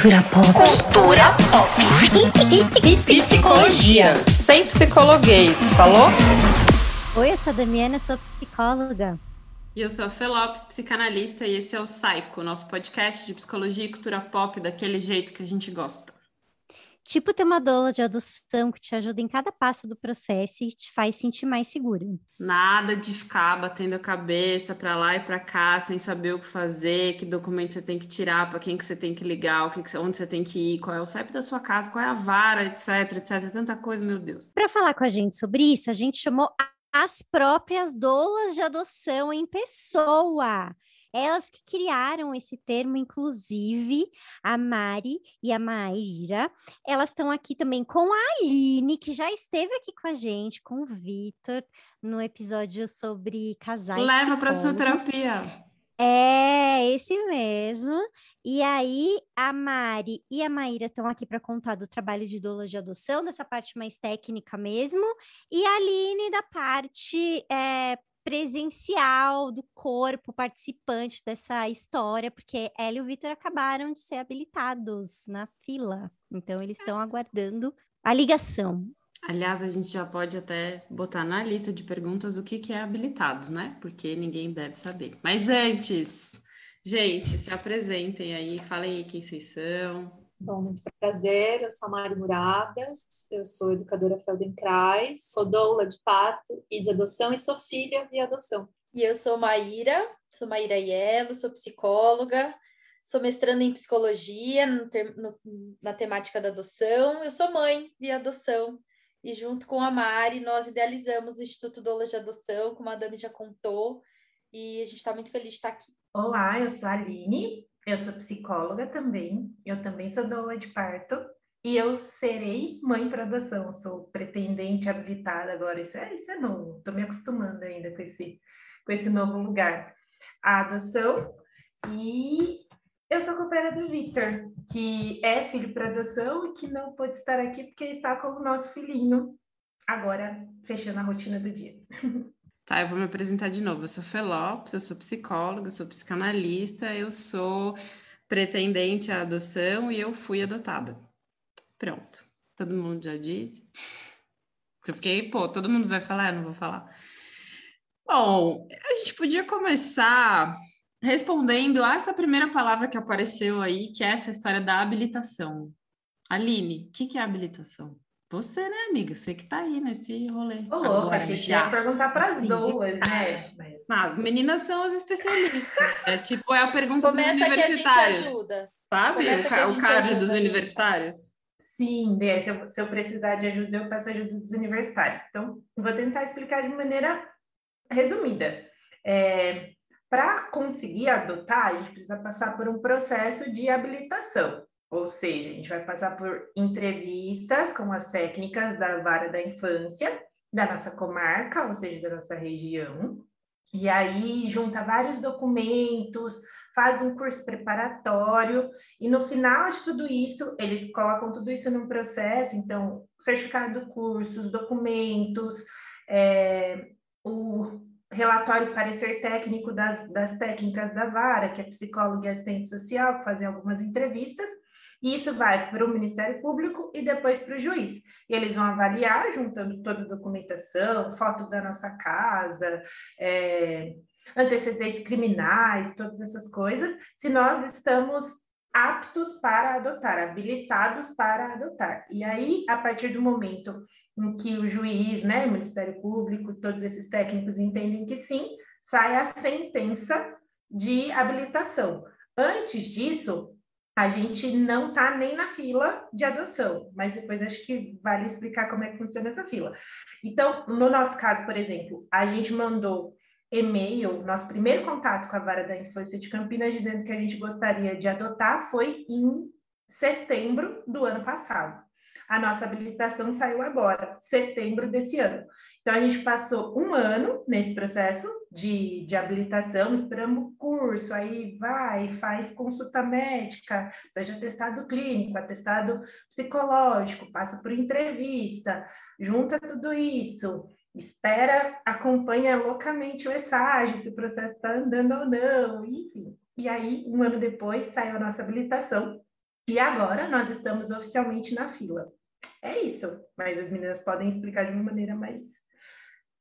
Cultura pop. Cultura pop. Psicologia. Sem psicologuês, falou? Oi, eu sou a Damiana, sou psicóloga. E eu sou a Felopes, psicanalista, e esse é o Psycho, nosso podcast de psicologia e cultura pop daquele jeito que a gente gosta. Tipo ter uma doula de adoção que te ajuda em cada passo do processo e te faz sentir mais seguro. Nada de ficar batendo a cabeça para lá e para cá sem saber o que fazer, que documento você tem que tirar, para quem que você tem que ligar, o que, que onde você tem que ir, qual é o CEP da sua casa, qual é a vara, etc, etc, tanta coisa, meu Deus. Para falar com a gente sobre isso, a gente chamou as próprias doulas de adoção em pessoa. Elas que criaram esse termo, inclusive, a Mari e a Maíra. Elas estão aqui também com a Aline, que já esteve aqui com a gente, com o Vitor, no episódio sobre casais. Leva para sua terapia. É, esse mesmo. E aí, a Mari e a Maíra estão aqui para contar do trabalho de doula de adoção, dessa parte mais técnica mesmo, e a Aline da parte é, presencial do corpo participante dessa história, porque ela e o Vitor acabaram de ser habilitados na fila. Então, eles estão aguardando a ligação. Aliás, a gente já pode até botar na lista de perguntas o que, que é habilitados, né? Porque ninguém deve saber. Mas antes, gente, se apresentem aí, falem aí quem vocês são. Bom, muito prazer, eu sou a Mari Muradas, eu sou educadora Feldenkrais, sou doula de parto e de adoção e sou filha de adoção. E eu sou Maíra, sou Maíra Ielo, sou psicóloga, sou mestranda em psicologia no ter, no, na temática da adoção, eu sou mãe de adoção. E junto com a Mari, nós idealizamos o Instituto Doula de Adoção, como a Dami já contou, e a gente está muito feliz de estar aqui. Olá, eu sou a Aline, eu sou psicóloga também, eu também sou doula de parto e eu serei mãe para adoção, sou pretendente habilitada agora, isso é, isso é novo, estou me acostumando ainda com esse, com esse novo lugar. A adoção e eu sou companheira do Victor, que é filho para adoção e que não pôde estar aqui porque está com o nosso filhinho, agora fechando a rotina do dia. Tá, eu vou me apresentar de novo. Eu sou Felopes, eu sou psicóloga, eu sou psicanalista, eu sou pretendente à adoção e eu fui adotada. Pronto. Todo mundo já disse? Eu fiquei, pô, todo mundo vai falar, eu não vou falar. Bom, a gente podia começar respondendo a essa primeira palavra que apareceu aí, que é essa história da habilitação. Aline, o que, que é habilitação? Você, né, amiga? Você que tá aí nesse rolê. Ô, louco, achei que ia perguntar para as assim, duas, de... né? Mas... as meninas são as especialistas. É tipo, é a pergunta Começa dos universitários. Que a gente ajuda. Sabe? o, o card dos universitários. Sim, se eu, se eu precisar de ajuda, eu peço ajuda dos universitários. Então, vou tentar explicar de maneira resumida. É, Para conseguir adotar, a gente precisa passar por um processo de habilitação. Ou seja, a gente vai passar por entrevistas com as técnicas da vara da infância da nossa comarca, ou seja, da nossa região. E aí junta vários documentos, faz um curso preparatório e no final de tudo isso, eles colocam tudo isso num processo, então, certificado do curso, os documentos, é, o relatório parecer técnico das, das técnicas da vara, que é psicólogo e assistente social, que fazem algumas entrevistas, e isso vai para o Ministério Público e depois para o juiz. E eles vão avaliar, juntando toda a documentação, fotos da nossa casa, é, antecedentes criminais, todas essas coisas, se nós estamos aptos para adotar, habilitados para adotar. E aí, a partir do momento em que o juiz, né, o Ministério Público, todos esses técnicos entendem que sim, sai a sentença de habilitação. Antes disso, a gente não está nem na fila de adoção, mas depois acho que vale explicar como é que funciona essa fila. Então, no nosso caso, por exemplo, a gente mandou e-mail, nosso primeiro contato com a Vara da Infância de Campinas, dizendo que a gente gostaria de adotar, foi em setembro do ano passado. A nossa habilitação saiu agora, setembro desse ano. Então, a gente passou um ano nesse processo de, de habilitação, esperamos curso, aí vai, faz consulta médica, seja atestado clínico, atestado psicológico, passa por entrevista, junta tudo isso, espera, acompanha loucamente o estágio, se o processo está andando ou não, enfim. E aí, um ano depois, saiu a nossa habilitação, E agora nós estamos oficialmente na fila. É isso, mas as meninas podem explicar de uma maneira mais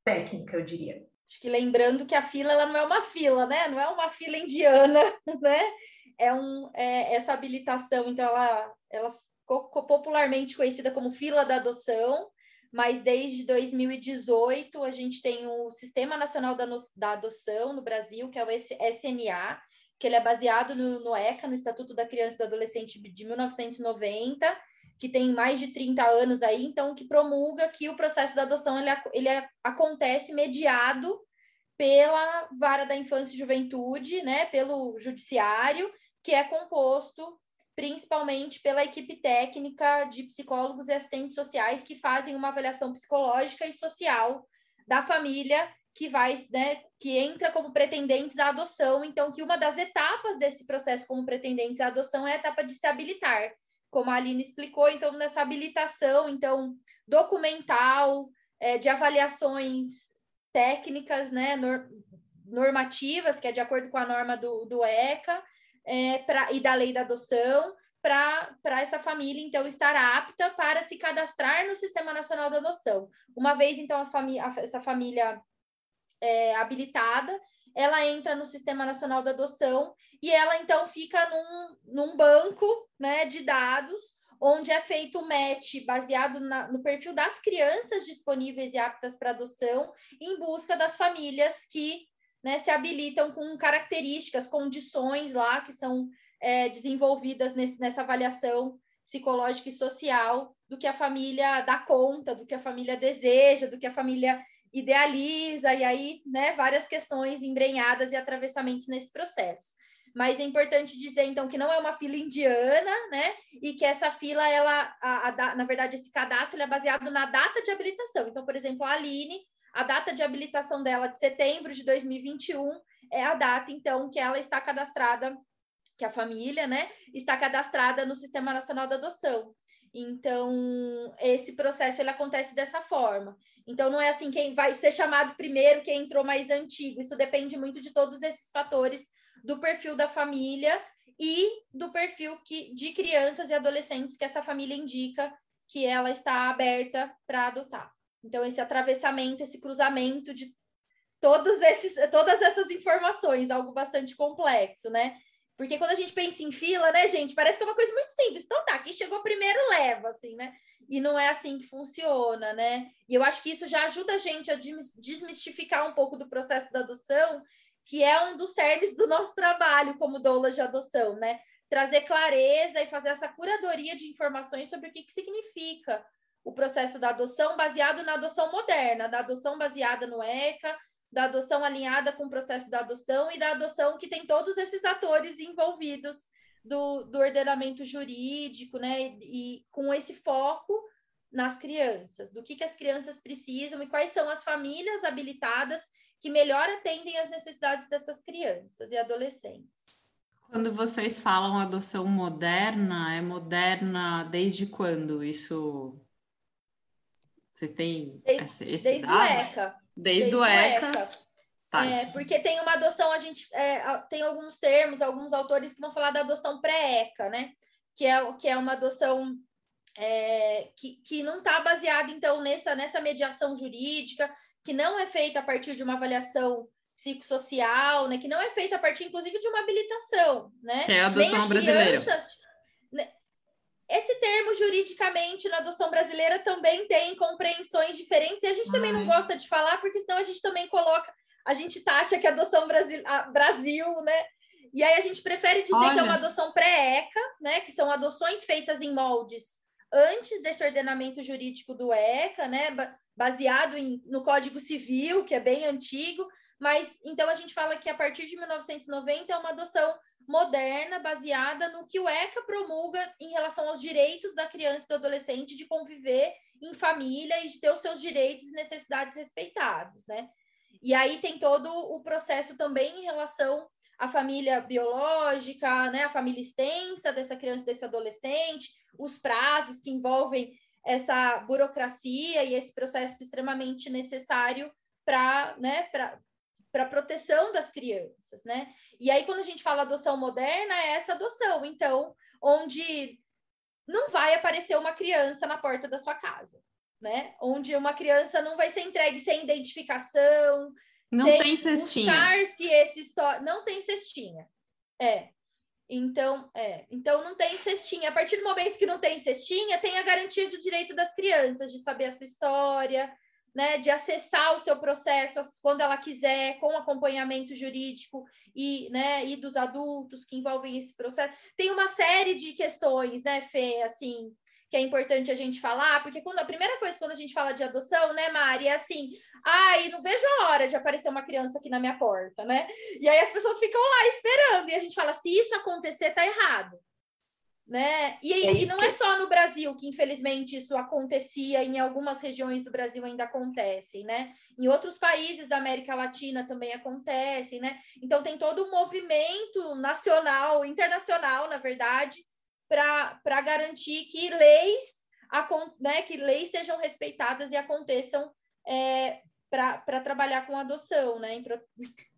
técnica, eu diria. Acho que lembrando que a fila ela não é uma fila, né? Não é uma fila indiana, né? É, um, é essa habilitação, então ela, ela ficou popularmente conhecida como fila da adoção, mas desde 2018 a gente tem o Sistema Nacional da, da Adoção no Brasil, que é o SNA, que ele é baseado no, no ECA, no Estatuto da Criança e do Adolescente de 1990, que tem mais de 30 anos aí, então que promulga que o processo da adoção ele, ele acontece mediado pela vara da infância e juventude, né, pelo judiciário, que é composto principalmente pela equipe técnica de psicólogos e assistentes sociais que fazem uma avaliação psicológica e social da família que vai, né, que entra como pretendentes à adoção. Então, que uma das etapas desse processo como pretendentes à adoção é a etapa de se habilitar como a Aline explicou, então, nessa habilitação, então, documental, é, de avaliações técnicas, né, normativas, que é de acordo com a norma do, do ECA, é, pra, e da lei da adoção, para essa família, então, estar apta para se cadastrar no Sistema Nacional da Adoção. Uma vez, então, essa família é, habilitada, ela entra no Sistema Nacional da Adoção e ela então fica num, num banco né, de dados onde é feito o match baseado na, no perfil das crianças disponíveis e aptas para adoção, em busca das famílias que né, se habilitam com características, condições lá que são é, desenvolvidas nesse, nessa avaliação psicológica e social do que a família dá conta, do que a família deseja, do que a família idealiza, e aí, né, várias questões embrenhadas e atravessamentos nesse processo. Mas é importante dizer, então, que não é uma fila indiana, né? E que essa fila, ela, a, a, na verdade, esse cadastro é baseado na data de habilitação. Então, por exemplo, a Aline, a data de habilitação dela de setembro de 2021 é a data, então, que ela está cadastrada, que a família, né, está cadastrada no Sistema Nacional da Adoção. Então, esse processo ele acontece dessa forma. Então, não é assim quem vai ser chamado primeiro, quem entrou mais antigo. Isso depende muito de todos esses fatores do perfil da família e do perfil que, de crianças e adolescentes que essa família indica que ela está aberta para adotar. Então, esse atravessamento, esse cruzamento de todos esses, todas essas informações, algo bastante complexo, né? Porque quando a gente pensa em fila, né, gente, parece que é uma coisa muito simples. Então tá, quem chegou primeiro leva, assim, né? E não é assim que funciona, né? E eu acho que isso já ajuda a gente a desmistificar um pouco do processo da adoção, que é um dos cernes do nosso trabalho como doula de adoção, né? Trazer clareza e fazer essa curadoria de informações sobre o que, que significa o processo da adoção baseado na adoção moderna, da adoção baseada no ECA, da adoção alinhada com o processo da adoção e da adoção que tem todos esses atores envolvidos do, do ordenamento jurídico, né? E, e com esse foco nas crianças, do que, que as crianças precisam e quais são as famílias habilitadas que melhor atendem às necessidades dessas crianças e adolescentes. Quando vocês falam adoção moderna, é moderna desde quando? Isso. Vocês têm esse, esse desde dado? o ECA. Desde, o ECA. ECA. Tá. É, porque tem uma adoção, a gente é, tem alguns termos, alguns autores que vão falar da adoção pré-ECA, né? Que é, que é uma adoção é, que, que não está baseada, então, nessa, nessa mediação jurídica, que não é feita a partir de uma avaliação psicossocial, né? Que não é feita a partir, inclusive, de uma habilitação, né? Que é a adoção brasileira. Né, esse termo juridicamente na adoção brasileira também tem compreensões diferentes e a gente também não gosta de falar porque senão a gente também coloca, a gente taxa que a adoção Brasil, a Brasil né? E aí a gente prefere dizer Olha. que é uma adoção pré-ECA, né? Que são adoções feitas em moldes antes desse ordenamento jurídico do ECA, né? Baseado em, no Código Civil, que é bem antigo, mas então a gente fala que a partir de 1990 é uma adoção moderna, baseada no que o ECA promulga em relação aos direitos da criança e do adolescente de conviver em família e de ter os seus direitos e necessidades respeitados, né? E aí tem todo o processo também em relação à família biológica, né? A família extensa dessa criança, desse adolescente, os prazos que envolvem essa burocracia e esse processo extremamente necessário para né, para proteção das crianças, né? E aí, quando a gente fala adoção moderna, é essa adoção, então, onde não vai aparecer uma criança na porta da sua casa, né? Onde uma criança não vai ser entregue sem identificação, não sem tem cestinha. se esse história não tem cestinha. É. Então, é, então não tem cestinha. A partir do momento que não tem cestinha, tem a garantia do direito das crianças de saber a sua história, né, de acessar o seu processo quando ela quiser, com acompanhamento jurídico e, né, e dos adultos que envolvem esse processo. Tem uma série de questões, né, Fê, assim, que é importante a gente falar, porque quando a primeira coisa quando a gente fala de adoção, né, Mari, é assim, ai, não vejo a hora de aparecer uma criança aqui na minha porta, né? E aí as pessoas ficam lá esperando, e a gente fala, se isso acontecer, tá errado né? E, é e não é que... é só no Brasil que infelizmente isso acontecia, em algumas regiões do Brasil ainda acontecem, né? Em outros países da América Latina também acontecem, né? Então tem todo um movimento nacional, internacional, na verdade, para garantir que leis, né, que leis sejam respeitadas e aconteçam é, para trabalhar com adoção, né? Em, pro,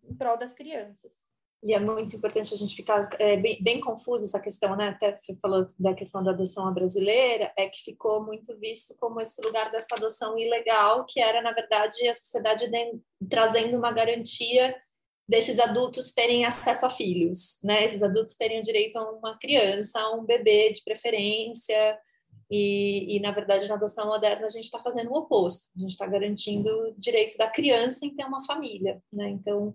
em prol das crianças. E é muito importante a gente ficar é, bem, bem confuso essa questão, né? Até você falou da questão da adoção brasileira, é que ficou muito visto como esse lugar dessa adoção ilegal, que era, na verdade, a sociedade de, trazendo uma garantia desses adultos terem acesso a filhos, né? Esses adultos terem direito a uma criança, a um bebê de preferência, e, e, na verdade, na adoção moderna, a gente está fazendo o oposto. A gente está garantindo o direito da criança em ter uma família, né? Então,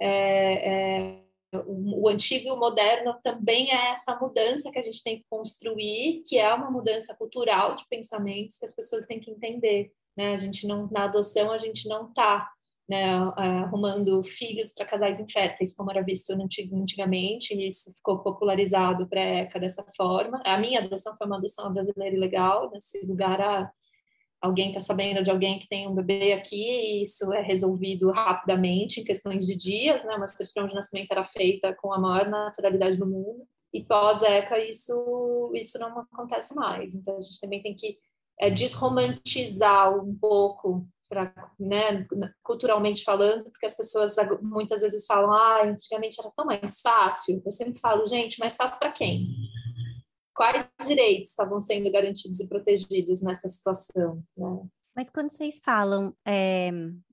é, é, o, o antigo e o moderno também é essa mudança que a gente tem que construir, que é uma mudança cultural de pensamentos que as pessoas têm que entender. Né? A gente não, na adoção, a gente não está né, arrumando filhos para casais inférteis, como era visto antigamente, e isso ficou popularizado para a ECA dessa forma. A minha adoção foi uma adoção brasileira legal, nesse lugar a alguém está sabendo de alguém que tem um bebê aqui e isso é resolvido rapidamente, em questões de dias, né? Uma certidão de nascimento era feita com a maior naturalidade do mundo. E pós-ECA isso, isso não acontece mais. Então a gente também tem que é, desromantizar um pouco, pra, né, culturalmente falando, porque as pessoas muitas vezes falam, ah, antigamente era tão mais fácil. Eu sempre falo, gente, mais fácil para quem? Quais direitos estavam sendo garantidos e protegidos nessa situação. Né? Mas quando vocês falam é,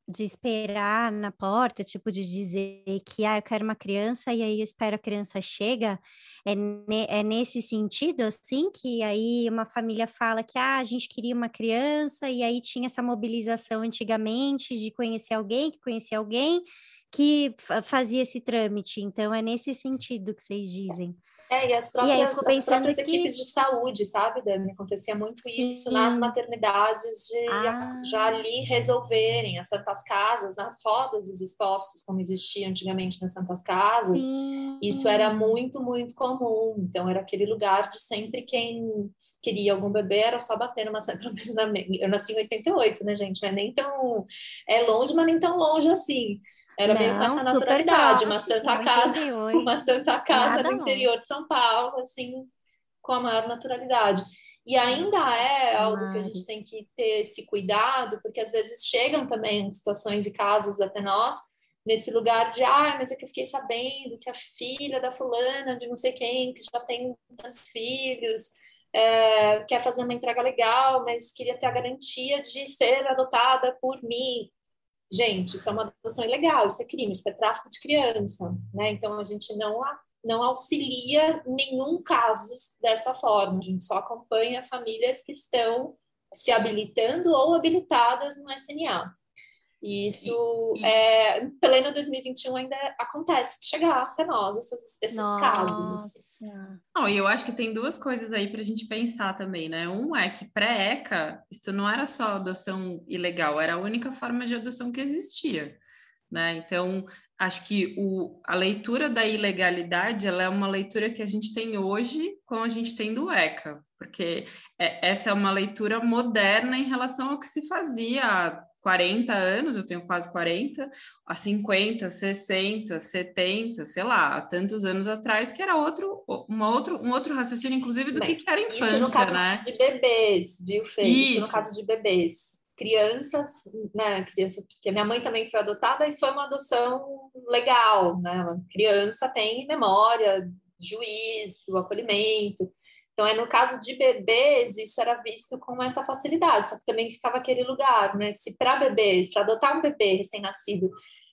de esperar na porta, tipo de dizer que ah, eu quero uma criança e aí eu espero a criança chega, é, ne é nesse sentido assim que aí uma família fala que ah, a gente queria uma criança e aí tinha essa mobilização antigamente de conhecer alguém que conhecia alguém que fazia esse trâmite. Então é nesse sentido que vocês dizem. É, e as próprias, e as próprias que... equipes de saúde, sabe, Dani? Acontecia muito Sim. isso nas maternidades de ah. já ali resolverem as santas casas, nas rodas dos expostos, como existia antigamente nas santas casas. Sim. Isso era muito, muito comum. Então, era aquele lugar de sempre quem queria algum bebê era só bater numa pelo menos Eu nasci em 88, né, gente? Não é nem tão. É longe, mas nem tão longe assim. Era meio com essa naturalidade, uma santa casa, uma santa casa no interior de São Paulo, assim, com a maior naturalidade. E ainda é algo que a gente tem que ter esse cuidado, porque às vezes chegam também situações e casos até nós, nesse lugar de, ah, mas é que eu fiquei sabendo que a filha da fulana, de não sei quem, que já tem tantos filhos, é, quer fazer uma entrega legal, mas queria ter a garantia de ser adotada por mim. Gente, isso é uma adoção ilegal, isso é crime, isso é tráfico de criança, né? Então a gente não não auxilia nenhum caso dessa forma, a gente só acompanha famílias que estão se habilitando ou habilitadas no SNA. E isso, e, é, em pleno 2021 ainda acontece chegar até nós esses, esses casos. Assim. Não, e eu acho que tem duas coisas aí para a gente pensar também, né? Um é que pré-ECA, isso não era só adoção ilegal, era a única forma de adoção que existia. Né? Então, acho que o, a leitura da ilegalidade ela é uma leitura que a gente tem hoje como a gente tem do ECA, porque é, essa é uma leitura moderna em relação ao que se fazia 40 anos, eu tenho quase 40, há 50, 60, 70, sei lá, há tantos anos atrás, que era outro, uma outro, um outro raciocínio, inclusive, do Bem, que, que era infância, isso no caso né? De bebês, viu, Fê? Isso. isso no caso de bebês crianças, né, crianças, porque minha mãe também foi adotada e foi uma adoção legal, né? criança tem memória, juiz, do acolhimento. Então, é no caso de bebês, isso era visto com essa facilidade, só que também ficava aquele lugar, né? Se para bebês, para adotar um bebê recém-nascido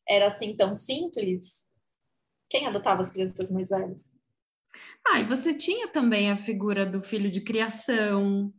era assim tão simples, quem adotava as crianças mais velhas? Ah, e você tinha também a figura do filho de criação,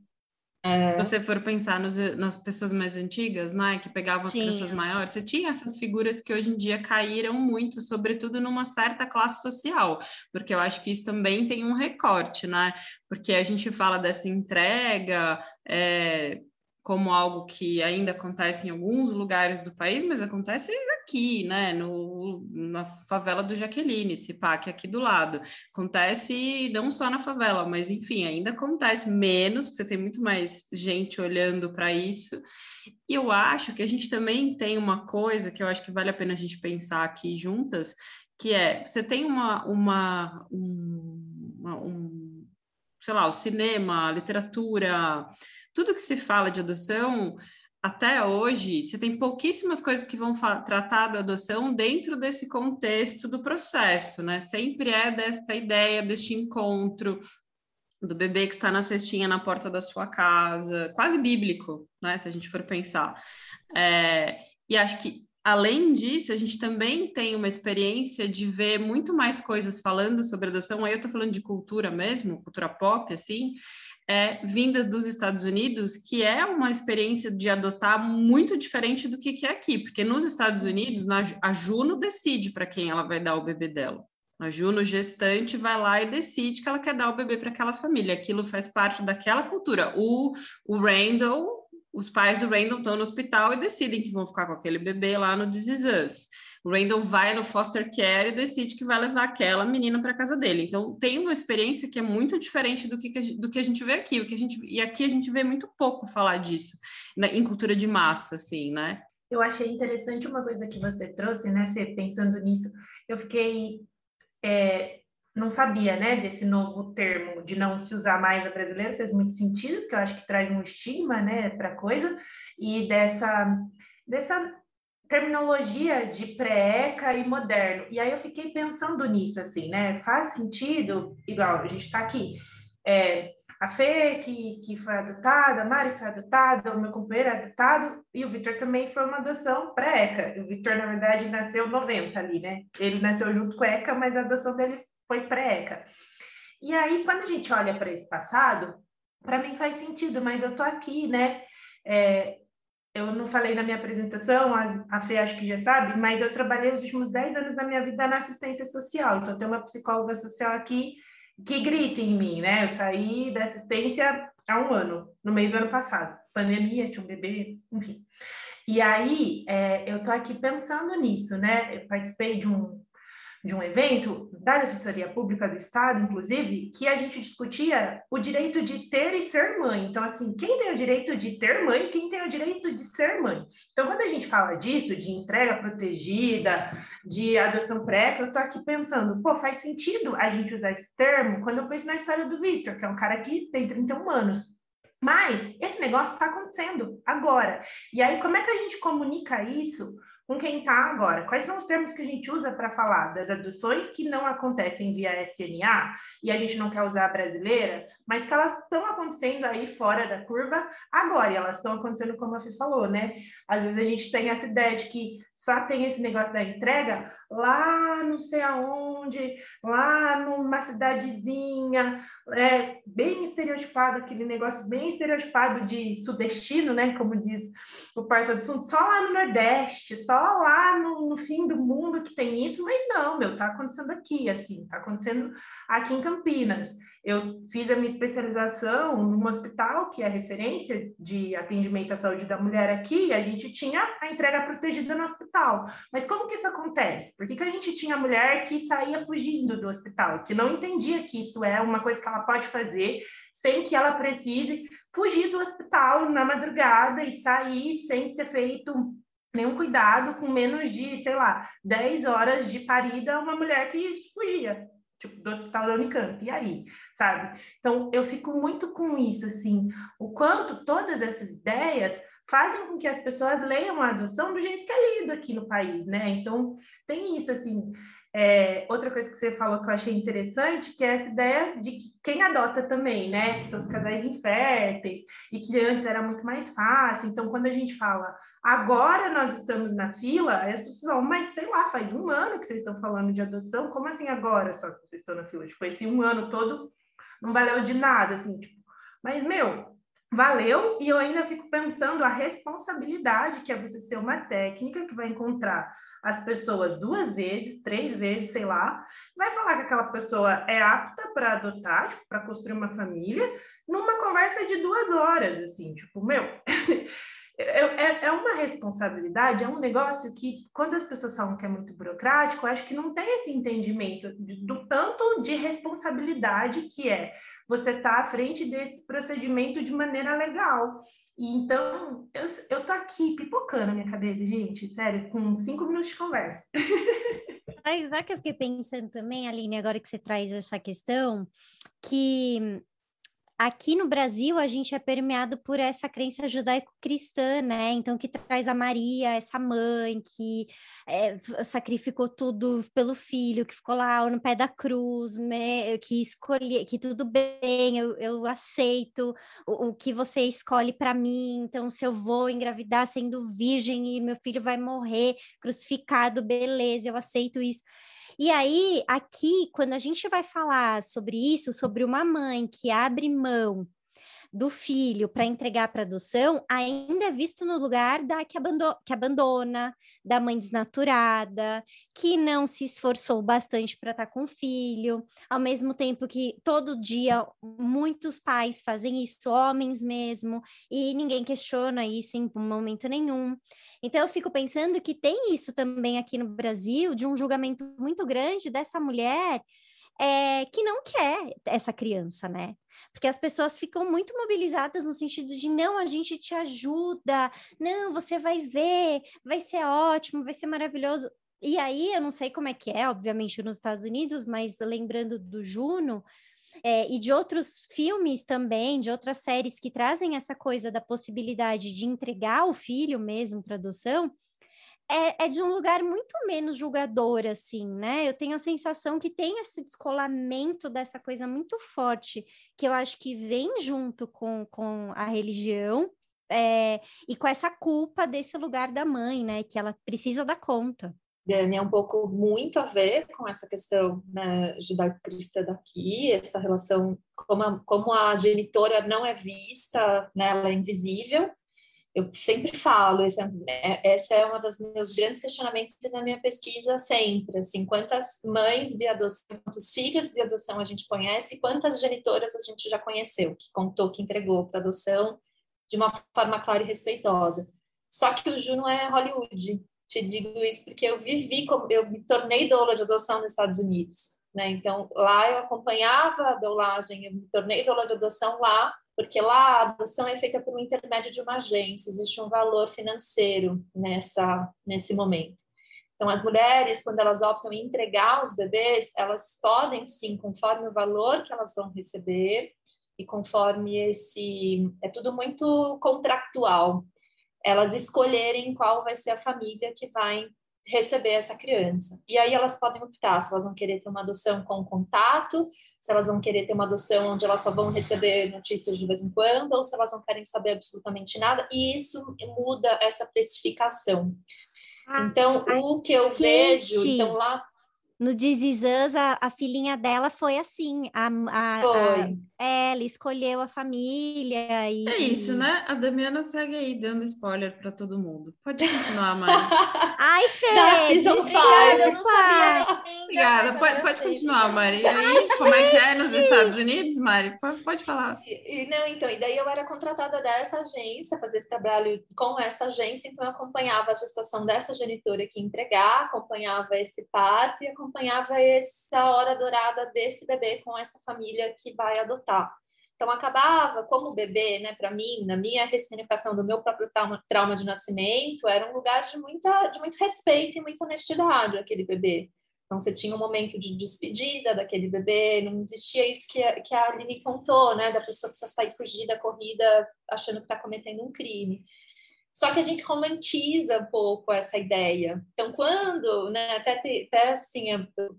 é. Se você for pensar nos, nas pessoas mais antigas, né, que pegavam as crianças maiores, você tinha essas figuras que hoje em dia caíram muito, sobretudo numa certa classe social, porque eu acho que isso também tem um recorte, né? Porque a gente fala dessa entrega, é, como algo que ainda acontece em alguns lugares do país, mas acontece aqui, né, no, na favela do Jaqueline, esse PAC aqui do lado. Acontece não só na favela, mas enfim, ainda acontece menos, porque você tem muito mais gente olhando para isso. E eu acho que a gente também tem uma coisa que eu acho que vale a pena a gente pensar aqui juntas, que é, você tem uma, uma, um, uma um, sei lá, o cinema, a literatura, tudo que se fala de adoção, até hoje, você tem pouquíssimas coisas que vão tratar da adoção dentro desse contexto do processo, né? Sempre é desta ideia, deste encontro, do bebê que está na cestinha na porta da sua casa, quase bíblico, né? Se a gente for pensar. É, e acho que Além disso, a gente também tem uma experiência de ver muito mais coisas falando sobre adoção. Aí eu estou falando de cultura mesmo, cultura pop, assim, é, vindas dos Estados Unidos, que é uma experiência de adotar muito diferente do que, que é aqui, porque nos Estados Unidos, na, a Juno decide para quem ela vai dar o bebê dela. A Juno gestante vai lá e decide que ela quer dar o bebê para aquela família. Aquilo faz parte daquela cultura. O, o Randall os pais do Randall estão no hospital e decidem que vão ficar com aquele bebê lá no This. O Randall vai no foster care e decide que vai levar aquela menina para casa dele. Então tem uma experiência que é muito diferente do que, do que a gente vê aqui. O que a gente, e aqui a gente vê muito pouco falar disso né, em cultura de massa, assim, né? Eu achei interessante uma coisa que você trouxe, né, Fê? Pensando nisso, eu fiquei é, não sabia, né, desse novo termo de não se usar mais a brasileira, fez muito sentido, porque eu acho que traz um estigma, né, para a coisa, e dessa, dessa terminologia de pré-ECA e moderno. E aí eu fiquei pensando nisso, assim, né, faz sentido, igual a gente está aqui, é, a Fê, que, que foi adotada, a Mari foi adotada, o meu companheiro é adotado, e o Vitor também foi uma adoção pré-ECA. O Vitor, na verdade, nasceu 90 ali, né? Ele nasceu junto com a ECA, mas a adoção dele foi pré-ECA. E aí, quando a gente olha para esse passado, para mim faz sentido, mas eu tô aqui, né? É, eu não falei na minha apresentação, a, Fê acho que já sabe, mas eu trabalhei os últimos 10 anos da minha vida na assistência social. Então, tem uma psicóloga social aqui que grita em mim, né? Eu saí da assistência há um ano, no meio do ano passado. Pandemia, tinha um bebê, enfim. E aí, é, eu tô aqui pensando nisso, né? Eu participei de um, de um evento da Defensoria Pública do Estado, inclusive, que a gente discutia o direito de ter e ser mãe. Então, assim, quem tem o direito de ter mãe, quem tem o direito de ser mãe. Então, quando a gente fala disso, de entrega protegida, de adoção pré, eu tô aqui pensando, pô, faz sentido a gente usar esse termo quando eu penso na história do Victor, que é um cara que tem 31 anos. Mas esse negócio está acontecendo agora. E aí, como é que a gente comunica isso com quem está agora. Quais são os termos que a gente usa para falar das adoções que não acontecem via SNA e a gente não quer usar a brasileira, mas que elas estão acontecendo aí fora da curva agora, e elas estão acontecendo como a Fê falou, né? Às vezes a gente tem essa ideia de que só tem esse negócio da entrega lá não sei aonde, lá numa cidadezinha, é, bem estereotipado, aquele negócio bem estereotipado de sudestino, né? Como diz o Porta do Sul, só lá no Nordeste, só lá no, no fim do mundo que tem isso, mas não, meu, tá acontecendo aqui, assim, tá acontecendo aqui em Campinas. Eu fiz a minha especialização num hospital que é referência de atendimento à saúde da mulher aqui, e a gente tinha a entrega protegida no hospital. Mas como que isso acontece? Por que, que a gente tinha mulher que saía fugindo do hospital, que não entendia que isso é uma coisa que ela pode fazer sem que ela precise fugir do hospital na madrugada e sair sem ter feito nenhum cuidado, com menos de, sei lá, 10 horas de parida, uma mulher que fugia tipo, do hospital da Unicamp, e aí, sabe? Então, eu fico muito com isso, assim, o quanto todas essas ideias fazem com que as pessoas leiam a adoção do jeito que é lido aqui no país, né? Então, tem isso, assim. É, outra coisa que você falou que eu achei interessante, que é essa ideia de que quem adota também, né? Que são os casais inférteis, e que antes era muito mais fácil. Então, quando a gente fala agora nós estamos na fila, as pessoas falam, mas sei lá, faz um ano que vocês estão falando de adoção, como assim agora só que vocês estão na fila? Tipo, esse um ano todo não valeu de nada, assim, tipo, mas meu, valeu, e eu ainda fico pensando a responsabilidade que é você ser uma técnica que vai encontrar as pessoas duas vezes, três vezes, sei lá, vai falar que aquela pessoa é apta para adotar, tipo, para construir uma família, numa conversa de duas horas, assim, tipo, meu, é, é, é uma responsabilidade, é um negócio que, quando as pessoas falam que é muito burocrático, acho que não tem esse entendimento do tanto de responsabilidade que é você estar tá à frente desse procedimento de maneira legal. Então, eu, eu tô aqui pipocando na minha cabeça, gente, sério, com cinco minutos de conversa. Mas sabe que eu fiquei pensando também, Aline, agora que você traz essa questão, que aqui no Brasil a gente é permeado por essa crença judaico-cristã, né? Então que traz a Maria, essa mãe que é, sacrificou tudo pelo filho, que ficou lá no pé da cruz, me, que escolhe, que tudo bem, eu, eu aceito o, o que você escolhe para mim. Então se eu vou engravidar sendo virgem e meu filho vai morrer crucificado, beleza, eu aceito isso. E aí, aqui, quando a gente vai falar sobre isso, sobre uma mãe que abre mão do filho para entregar para adoção ainda é visto no lugar da que, abandona, que abandona, da mãe desnaturada, que não se esforçou bastante para estar tá com o filho, ao mesmo tempo que todo dia muitos pais fazem isso, homens mesmo, e ninguém questiona isso em momento nenhum. Então eu fico pensando que tem isso também aqui no Brasil, de um julgamento muito grande dessa mulher é, que não quer essa criança, né? Porque as pessoas ficam muito mobilizadas no sentido de não, a gente te ajuda, não, você vai ver, vai ser ótimo, vai ser maravilhoso. E aí, eu não sei como é que é, obviamente, nos Estados Unidos, mas lembrando do Juno, é, e de outros filmes também, de outras séries que trazem essa coisa da possibilidade de entregar o filho mesmo para adoção, é, é, de um lugar muito menos julgador, assim, né? Eu tenho a sensação que tem esse descolamento dessa coisa muito forte, que eu acho que vem junto com, com a religião é, e com essa culpa desse lugar da mãe, né? Que ela precisa dar conta. Dani, é um pouco muito a ver com essa questão né, judaico-cristã daqui, essa relação, como a, como a genitora não é vista, né, ela é invisível, eu sempre falo, esse é, essa é uma dos meus grandes questionamentos na minha pesquisa sempre, assim, quantas mães de adoção, quantos filhos de adoção a gente conhece, quantas genitoras a gente já conheceu, que contou, que entregou para adoção de uma forma clara e respeitosa. Só que o Juno é Hollywood, te digo isso porque eu vivi, eu me tornei doula de adoção nos Estados Unidos, né? Então, lá eu acompanhava a doulagem, eu me tornei doula de adoção lá, porque lá a adoção é feita por um intermédio de uma agência, existe um valor financeiro nessa, nesse momento. Então, as mulheres, quando elas optam em entregar os bebês, elas podem, sim, conforme o valor que elas vão receber e conforme esse. É tudo muito contractual. Elas escolherem qual vai ser a família que vai receber essa criança. E aí elas podem optar se elas vão querer ter uma adoção com contato, se elas vão querer ter uma adoção onde elas só vão receber notícias de vez em quando, ou se elas não querem saber absolutamente nada, e isso muda essa precificação. Ah, então, o que eu vejo, então lá no This Is Us, a, a filhinha dela foi assim. A, a, foi. A, ela escolheu a família e... É isso, né? A Damiana segue aí dando spoiler para todo mundo. Pode continuar, Mari. Ai, Fê! Obrigada, eu não sabia Obrigada. Pode, pode continuar, Mari. E aí, como é que é nos Estados Unidos, Mari? Pode, pode falar. E, não, então, e daí eu era contratada dessa agência, fazer esse trabalho com essa agência, então eu acompanhava a gestação dessa genitora que entregar, acompanhava esse parto e acompanhava acompanhava essa hora dourada desse bebê com essa família que vai adotar. Então acabava como bebê, né, para mim, na minha ressignificação do meu próprio trauma, trauma de nascimento, era um lugar de muita de muito respeito e muita honestidade aquele bebê. Então você tinha um momento de despedida daquele bebê, não existia isso que a, que a Aline contou, né, da pessoa que precisa sair fugir da corrida achando que está cometendo um crime. Só que a gente romantiza um pouco essa ideia. Então, quando, né, até, até assim,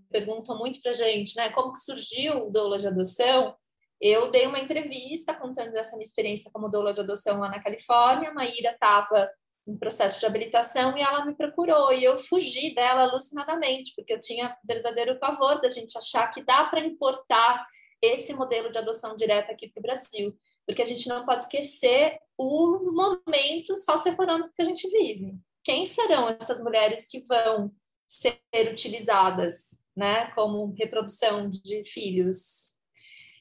perguntam muito para gente, né, como que surgiu o doula de adoção? Eu dei uma entrevista contando essa minha experiência como doula de adoção lá na Califórnia. A Maíra estava em processo de habilitação e ela me procurou e eu fugi dela alucinadamente, porque eu tinha verdadeiro pavor da gente achar que dá para importar esse modelo de adoção direta aqui para o Brasil, porque a gente não pode esquecer o momento socioeconômico que a gente vive. Quem serão essas mulheres que vão ser utilizadas, né, como reprodução de filhos?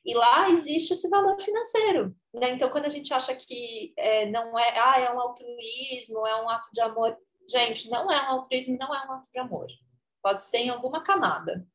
E lá existe esse valor financeiro, né? Então, quando a gente acha que é, não é, ah, é um altruísmo, é um ato de amor, gente, não é um altruísmo, não é um ato de amor. Pode ser em alguma camada,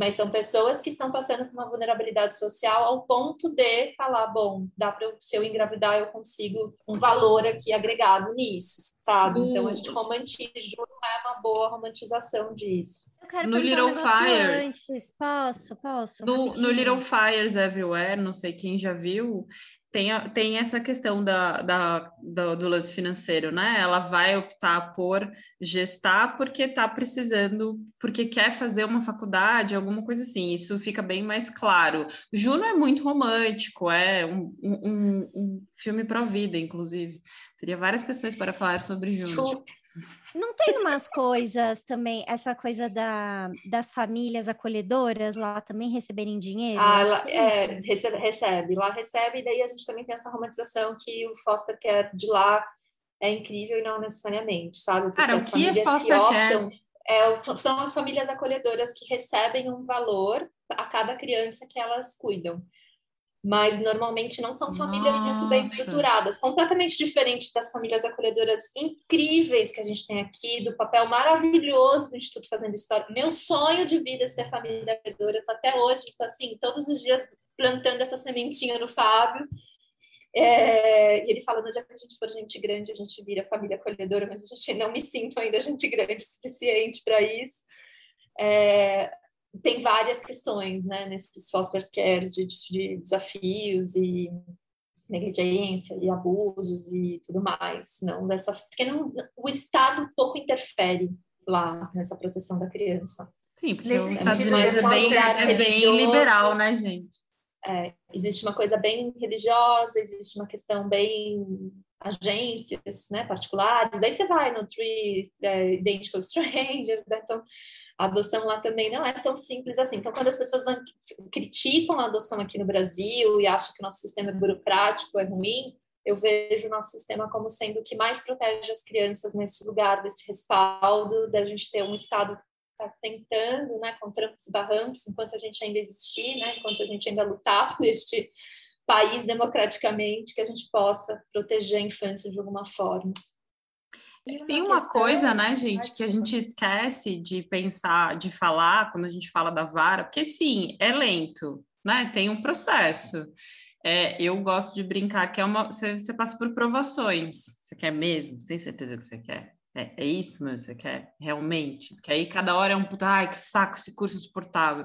mas são pessoas que estão passando por uma vulnerabilidade social ao ponto de falar, bom, dá para se eu engravidar eu consigo um valor aqui agregado nisso, sabe? Então a gente romantiza, não é uma boa romantização disso. no Little um Fires. Antes. Posso, posso. No, no Little Fires Everywhere, não sei quem já viu, tem, tem essa questão da, da, do, do lance financeiro, né? Ela vai optar por gestar porque está precisando, porque quer fazer uma faculdade, alguma coisa assim. Isso fica bem mais claro. Juno é muito romântico, é um, um, um filme pró-vida, inclusive. Teria várias questões para falar sobre Juno. Não tem umas coisas também, essa coisa da, das famílias acolhedoras lá também receberem dinheiro? Ah, lá, é, recebe, recebe, lá recebe, e daí a gente também tem essa romantização que o foster care de lá é incrível e não necessariamente, sabe? Porque Cara, o que é foster que optam, care? É, são as famílias acolhedoras que recebem um valor a cada criança que elas cuidam mas normalmente não são famílias Nossa. muito bem estruturadas, completamente diferente das famílias acolhedoras incríveis que a gente tem aqui, do papel maravilhoso do Instituto Fazendo História. Meu sonho de vida é ser família acolhedora, eu tô até hoje, estou assim, todos os dias plantando essa sementinha no Fábio. É, e ele fala, no dia que a gente for gente grande, a gente vira família acolhedora, mas a gente não me sinto ainda gente grande o suficiente para isso. É, tem várias questões, né, nesses foster cares de, de desafios e negligência e abusos e tudo mais, não dessa, porque não, o Estado pouco interfere lá nessa proteção da criança. Sim, porque os Estados Unidos é bem, é bem liberal, né, gente? É, existe uma coisa bem religiosa, existe uma questão bem agências né, particulares, daí você vai no Tree é, Identical Stranger, né? então a adoção lá também não é tão simples assim. Então, quando as pessoas vão, criticam a adoção aqui no Brasil e acham que o nosso sistema é burocrático, é ruim, eu vejo o nosso sistema como sendo o que mais protege as crianças nesse lugar, desse respaldo, da gente ter um Estado que está tentando, né, com trancos e barrancos, enquanto a gente ainda existir, né, enquanto a gente ainda lutar por este país democraticamente, que a gente possa proteger a infância de alguma forma. Tem uma coisa, né, gente, que a gente esquece de pensar, de falar quando a gente fala da vara, porque sim, é lento, né? Tem um processo. É, eu gosto de brincar que é uma. Você, você passa por provações. Você quer mesmo? Tem certeza que você quer? É, é isso mesmo você quer? Realmente? Porque aí cada hora é um puta, ai, que saco, esse curso insuportável.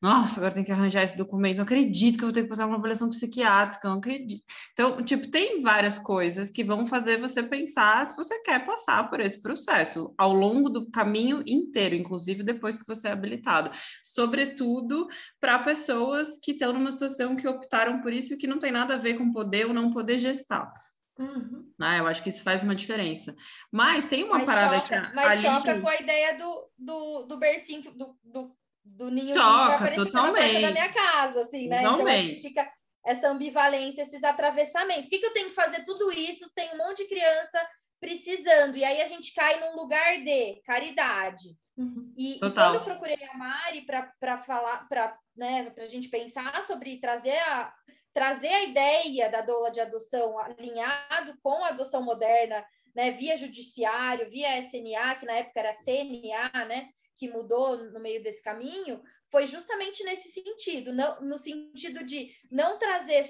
Nossa, agora tem que arranjar esse documento. Não acredito que eu vou ter que passar uma avaliação psiquiátrica, não acredito. Então, tipo, tem várias coisas que vão fazer você pensar se você quer passar por esse processo ao longo do caminho inteiro, inclusive depois que você é habilitado. Sobretudo para pessoas que estão numa situação que optaram por isso e que não tem nada a ver com poder ou não poder gestar. Uhum. Ah, eu acho que isso faz uma diferença. Mas tem uma mas parada choca, que. Mas choca com a ideia do, do, do bercinho, do, do, do ninho choca, totalmente. na minha casa, assim, né? Totalmente. Então, fica essa ambivalência, esses atravessamentos. Por que, que eu tenho que fazer tudo isso? Tem um monte de criança precisando. E aí a gente cai num lugar de caridade. Uhum. E, e, quando eu procurei a Mari para falar, para né, a gente pensar sobre trazer a, trazer a ideia da doula de adoção alinhado com a adoção moderna, né, via judiciário, via SNA, que na época era CNA, né, que mudou no meio desse caminho, foi justamente nesse sentido, não, no sentido de não trazer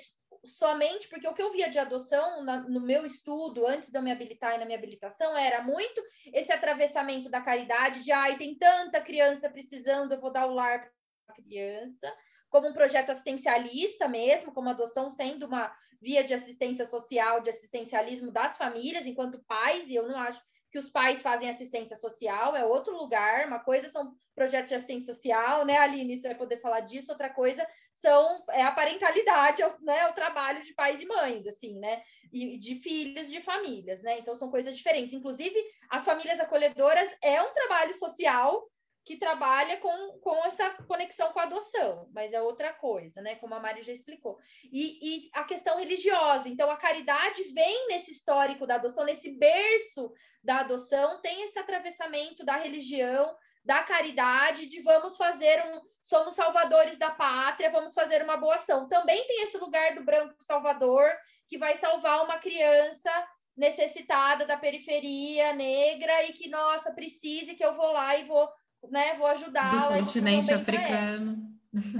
somente, porque o que eu via de adoção na, no meu estudo, antes de eu me habilitar e na minha habilitação, era muito esse atravessamento da caridade, de ai, tem tanta criança precisando, eu vou dar o lar para a criança, como um projeto assistencialista mesmo, como adoção sendo uma via de assistência social, de assistencialismo das famílias enquanto pais, e eu não acho que os pais fazem assistência social, é outro lugar. Uma coisa são projetos de assistência social, né, Aline? Você vai poder falar disso. Outra coisa são é a parentalidade, né, o trabalho de pais e mães, assim, né? E de filhos de famílias, né? Então são coisas diferentes. Inclusive, as famílias acolhedoras é um trabalho social que trabalha com, com essa conexão com a adoção, mas é outra coisa, né? Como a Mari já explicou. E, e a questão religiosa. Então, a caridade vem nesse histórico da adoção, nesse berço da adoção, tem esse atravessamento da religião, da caridade, de vamos fazer um. Somos salvadores da pátria, vamos fazer uma boa ação. Também tem esse lugar do branco salvador, que vai salvar uma criança necessitada da periferia negra e que, nossa, precise que eu vou lá e vou né, vou ajudá-la. Do continente africano.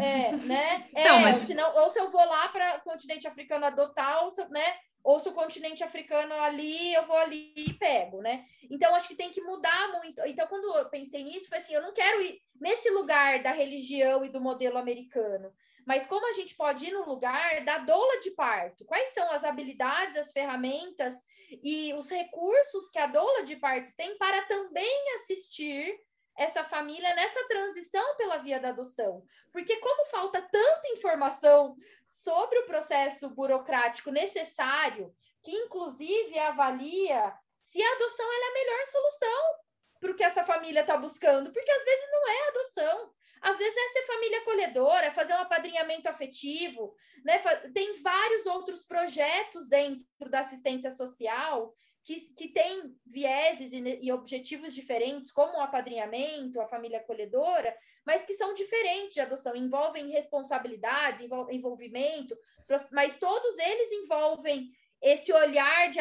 É, né? Então, é, mas... senão, ou se eu vou lá para o continente africano adotar, ou se, né? Ou se o continente africano ali, eu vou ali e pego, né? Então, acho que tem que mudar muito. Então, quando eu pensei nisso, foi assim, eu não quero ir nesse lugar da religião e do modelo americano, mas como a gente pode ir no lugar da doula de parto? Quais são as habilidades, as ferramentas e os recursos que a doula de parto tem para também assistir essa família nessa transição pela via da adoção. Porque como falta tanta informação sobre o processo burocrático necessário, que inclusive avalia se a adoção é a melhor solução para o que essa família está buscando, porque às vezes não é adoção. Às vezes é ser família acolhedora, fazer um apadrinhamento afetivo, né? Tem vários outros projetos dentro da assistência social que, que tem vieses e, e, objetivos diferentes, como o apadrinhamento, a família acolhedora, mas que são diferentes de adoção, envolvem responsabilidades, envol, envolvimento, mas todos eles envolvem esse olhar de,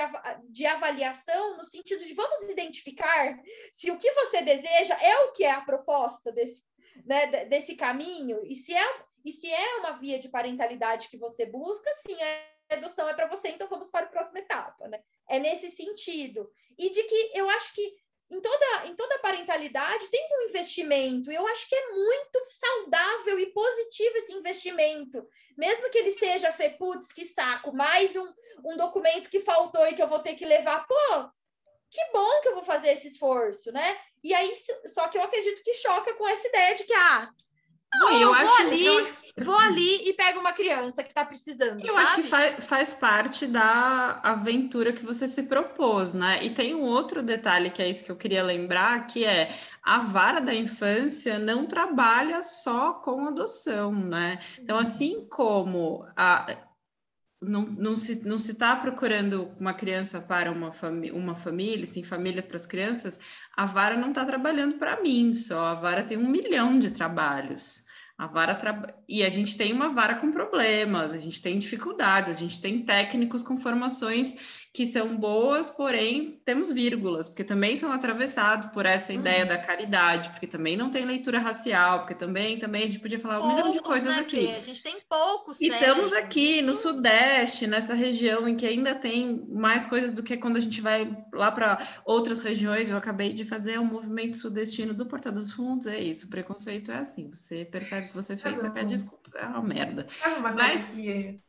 de avaliação no sentido de vamos identificar se o que você deseja é o que é a proposta desse, né, desse caminho, e se é, e se é uma via de parentalidade que você busca, sim, é adoção é para você, então vamos para a próxima etapa, né? É nesse sentido. E de que eu acho que em toda, em toda parentalidade tem um investimento, e eu acho que é muito saudável e positivo esse investimento, mesmo que ele seja, putz, que saco, mais um, um documento que faltou e que eu vou ter que levar, pô, que bom que eu vou fazer esse esforço, né? E aí, só que eu acredito que choca com essa ideia de que, ah, Vou, eu vou acho, ali, eu... vou ali e pego uma criança que está precisando. Eu sabe? acho que faz, faz parte da aventura que você se propôs, né? E tem um outro detalhe que é isso que eu queria lembrar, que é a vara da infância não trabalha só com adoção, né? Então, assim como a, não, não se não se está procurando uma criança para uma, fami uma família, sim, família para as crianças, a vara não está trabalhando para mim só, a vara tem um milhão de trabalhos. A vara tra... E a gente tem uma vara com problemas, a gente tem dificuldades, a gente tem técnicos com formações que são boas, porém temos vírgulas, porque também são atravessados por essa uhum. ideia da caridade, porque também não tem leitura racial, porque também, também a gente podia falar poucos, um milhão de coisas né, aqui. A gente tem poucos. E estamos aqui no Sudeste, nessa região em que ainda tem mais coisas do que quando a gente vai lá para outras regiões. Eu acabei de fazer um movimento sudestino do Porta dos Fundos, é isso. O preconceito é assim, você percebe que você fez, você pede desculpa, é uma merda. uma Mas que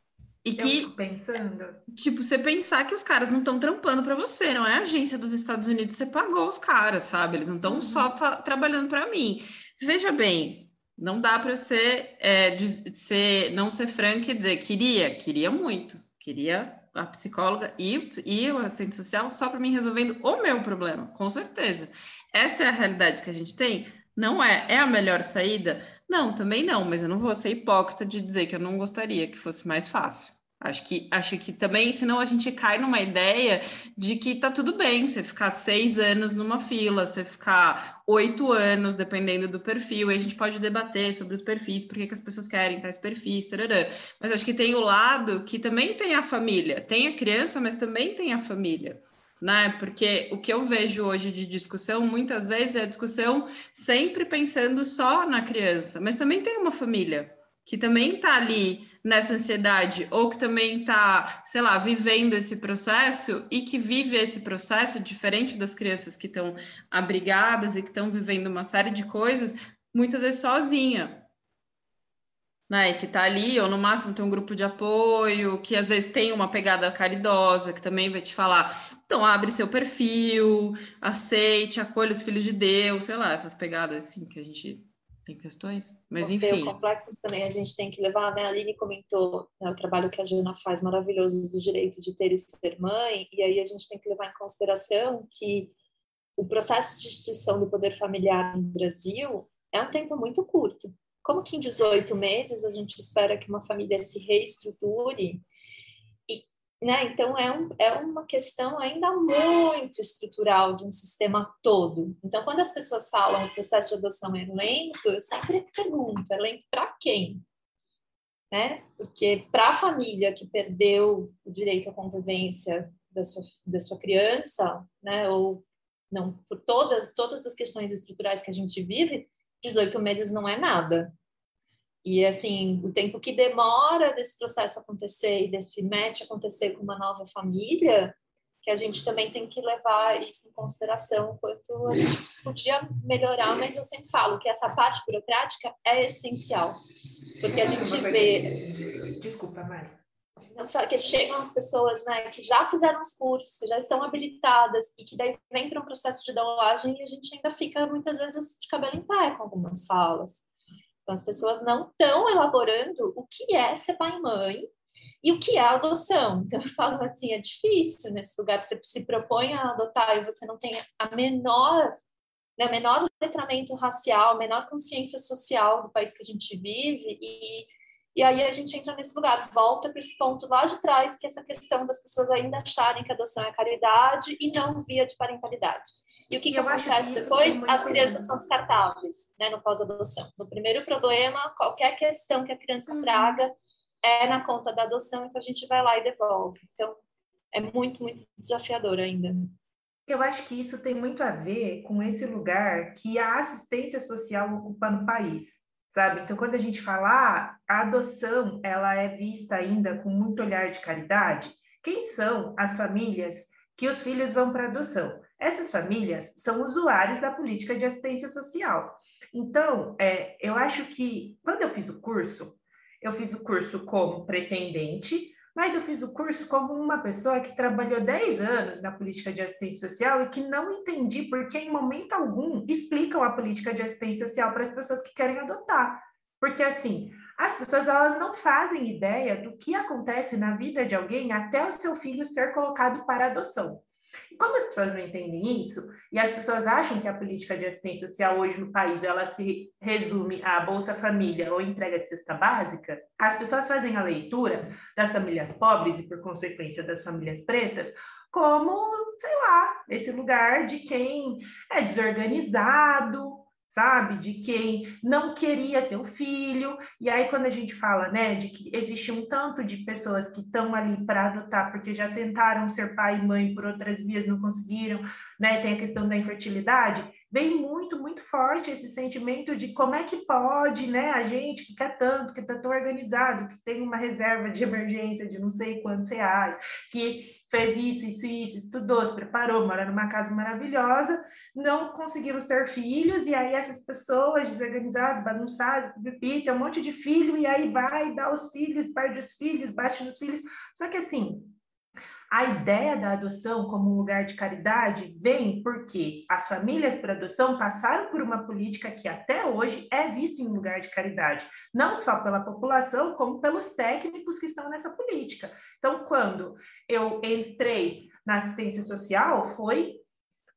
e que, pensando. tipo, você pensar que os caras não estão trampando para você, não é a agência dos Estados Unidos, você pagou os caras, sabe? Eles não estão uhum. só trabalhando para mim. Veja bem, não dá para você é, de, de ser, não ser franca e dizer queria, queria muito, queria a psicóloga e, e o assistente social só para mim resolvendo o meu problema, com certeza. Esta é a realidade que a gente tem. Não é. É a melhor saída? Não, também não, mas eu não vou ser hipócrita de dizer que eu não gostaria que fosse mais fácil. Acho que, acho que também, senão a gente cai numa ideia de que tá tudo bem você ficar seis anos numa fila, você ficar oito anos, dependendo do perfil, e a gente pode debater sobre os perfis, por que, que as pessoas querem tais perfis, tarará. mas acho que tem o lado que também tem a família, tem a criança, mas também tem a família né? Porque o que eu vejo hoje de discussão, muitas vezes, é a discussão sempre pensando só na criança, mas também tem uma família que também está ali nessa ansiedade, ou que também está, sei lá, vivendo esse processo e que vive esse processo diferente das crianças que estão abrigadas e que estão vivendo uma série de coisas, muitas vezes sozinha. né, que está ali, ou no máximo tem um grupo de apoio, que às vezes tem uma pegada caridosa, que também vai te falar, então abre seu perfil, aceite, acolha os filhos de Deus, sei lá, essas pegadas assim que a gente tem questões, mas enfim. O complexo também a gente tem que levar, né? A Aline comentou né, o trabalho que a Jana faz maravilhoso do direito de ter e ser mãe, e aí a gente tem que levar em consideração que o processo de instituição do poder familiar no Brasil é um tempo muito curto. Como que em 18 meses a gente espera que uma família se reestruture? Né, então, é, um, é uma questão ainda muito estrutural de um sistema todo. Então, quando as pessoas falam o processo de adoção é lento, eu sempre pergunto: é lento para quem? Né? Porque para a família que perdeu o direito à convivência da sua, da sua criança, né, ou não, por todas, todas as questões estruturais que a gente vive, 18 meses não é nada. E, assim, o tempo que demora desse processo acontecer e desse match acontecer com uma nova família, que a gente também tem que levar isso em consideração, quanto a gente podia melhorar, mas eu sempre falo que essa parte burocrática é essencial, porque a gente vê... Desculpa, Mari. Que chegam as pessoas né, que já fizeram os cursos, que já estão habilitadas e que daí vem para um processo de doulagem e a gente ainda fica muitas vezes de cabelo em pé com algumas falas. Então, as pessoas não estão elaborando o que é ser pai e mãe e o que é adoção. Então, eu falo assim, é difícil nesse lugar, você se propõe a adotar e você não tem a menor, né, menor letramento racial, menor consciência social do país que a gente vive e e aí a gente entra nesse lugar, volta para esse ponto lá de trás, que é essa questão das pessoas ainda acharem que a adoção é caridade e não via de parentalidade. E o que, que acontece depois? As crianças são descartáveis né, no pós-adoção. No primeiro problema, qualquer questão que a criança uhum. traga é na conta da adoção, então a gente vai lá e devolve. Então, é muito, muito desafiador ainda. Eu acho que isso tem muito a ver com esse lugar que a assistência social ocupa no país, sabe? Então, quando a gente fala ah, a adoção, ela é vista ainda com muito olhar de caridade, quem são as famílias que os filhos vão para adoção? Essas famílias são usuários da política de assistência social. Então, é, eu acho que quando eu fiz o curso, eu fiz o curso como pretendente, mas eu fiz o curso como uma pessoa que trabalhou 10 anos na política de assistência social e que não entendi porque, em momento algum, explicam a política de assistência social para as pessoas que querem adotar. Porque, assim, as pessoas elas não fazem ideia do que acontece na vida de alguém até o seu filho ser colocado para adoção. Como as pessoas não entendem isso, e as pessoas acham que a política de assistência social hoje no país ela se resume a Bolsa Família ou entrega de cesta básica, as pessoas fazem a leitura das famílias pobres e, por consequência, das famílias pretas como, sei lá, esse lugar de quem é desorganizado, sabe? De quem não queria ter um filho. E aí, quando a gente fala, né, de que existe um tanto de pessoas que estão ali para adotar porque já tentaram ser pai e mãe por outras vias, não conseguiram, né? Tem a questão da infertilidade. Vem muito, muito forte esse sentimento de como é que pode, né? A gente que quer tanto, que está tão organizado, que tem uma reserva de emergência de não sei quantos reais, que fez isso, isso, isso, estudou, se preparou, mora numa casa maravilhosa, não conseguiram ter filhos, e aí essas pessoas desorganizadas, bagunçadas, pipi, tem um monte de filho, e aí vai, dá os filhos, perde os filhos, bate nos filhos. Só que assim, a ideia da adoção como um lugar de caridade vem porque as famílias para adoção passaram por uma política que até hoje é vista em um lugar de caridade, não só pela população, como pelos técnicos que estão nessa política. Então, quando eu entrei na assistência social, foi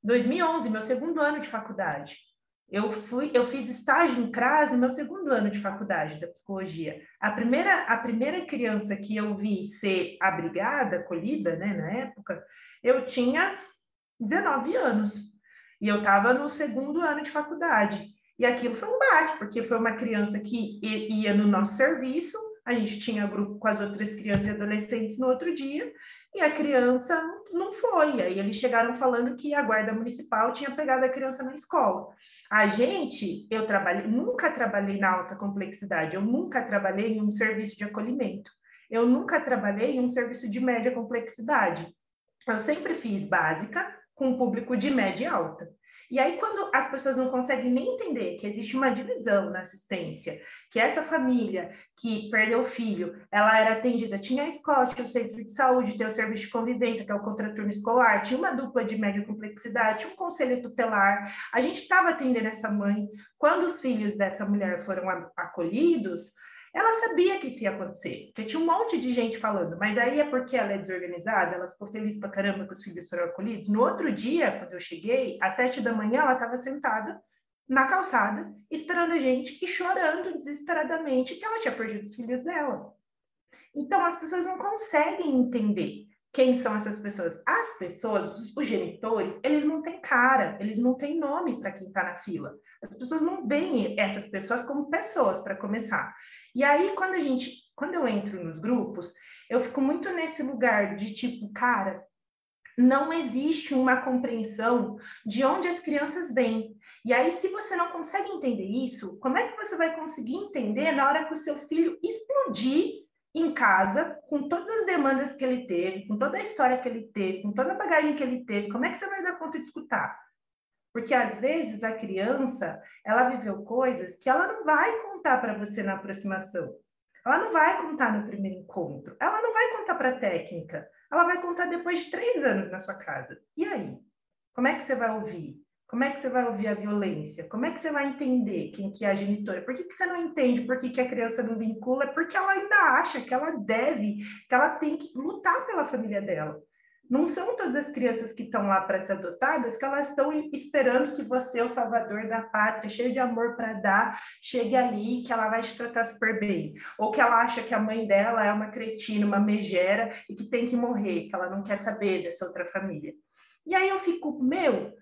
2011, meu segundo ano de faculdade. Eu fui, eu fiz estágio em CRAS no meu segundo ano de faculdade da psicologia. A primeira, a primeira criança que eu vi ser abrigada, acolhida, né, na época, eu tinha 19 anos. E eu estava no segundo ano de faculdade. E aquilo foi um baque, porque foi uma criança que ia no nosso serviço, a gente tinha grupo com as outras crianças e adolescentes no outro dia, e a criança não foi. Aí eles chegaram falando que a guarda municipal tinha pegado a criança na escola. A gente, eu trabalhei, nunca trabalhei na alta complexidade, eu nunca trabalhei em um serviço de acolhimento, eu nunca trabalhei em um serviço de média complexidade. Eu sempre fiz básica com público de média e alta. E aí, quando as pessoas não conseguem nem entender que existe uma divisão na assistência, que essa família que perdeu o filho, ela era atendida, tinha a escola, tinha o centro de saúde, tem o serviço de convivência, que é o contraturno escolar, tinha uma dupla de média complexidade, tinha um conselho tutelar. A gente estava atendendo essa mãe. Quando os filhos dessa mulher foram acolhidos, ela sabia que isso ia acontecer, porque tinha um monte de gente falando, mas aí é porque ela é desorganizada, ela ficou feliz pra caramba que os filhos foram acolhidos. No outro dia, quando eu cheguei, às sete da manhã, ela estava sentada na calçada, esperando a gente e chorando desesperadamente que ela tinha perdido os filhos dela. Então, as pessoas não conseguem entender quem são essas pessoas. As pessoas, os, genitores, eles não têm cara, eles não têm nome para quem está na fila. As pessoas não veem essas pessoas como pessoas, para começar. E aí, quando a gente, quando eu entro nos grupos, eu fico muito nesse lugar de tipo, cara, não existe uma compreensão de onde as crianças vêm. E aí, se você não consegue entender isso, como é que você vai conseguir entender na hora que o seu filho explodir em casa, com todas as demandas que ele teve, com toda a história que ele teve, com toda a bagagem que ele teve, como é que você vai dar conta de escutar? Porque às vezes a criança, ela viveu coisas que ela não vai contar para você na aproximação. Ela não vai contar no primeiro encontro. Ela não vai contar para a técnica. Ela vai contar depois de três anos na sua casa. E aí? Como é que você vai ouvir? Como é que você vai ouvir a violência? Como é que você vai entender quem que é a genitora? Por que, que você não entende por que, que a criança não vincula? Porque ela ainda acha que ela deve, que ela tem que lutar pela família dela. Não são todas as crianças que estão lá para ser adotadas que elas estão esperando que você, o salvador da pátria, cheio de amor para dar, chegue ali que ela vai te tratar super bem. Ou que ela acha que a mãe dela é uma cretina, uma megera e que tem que morrer, que ela não quer saber dessa outra família. E aí eu fico, meu,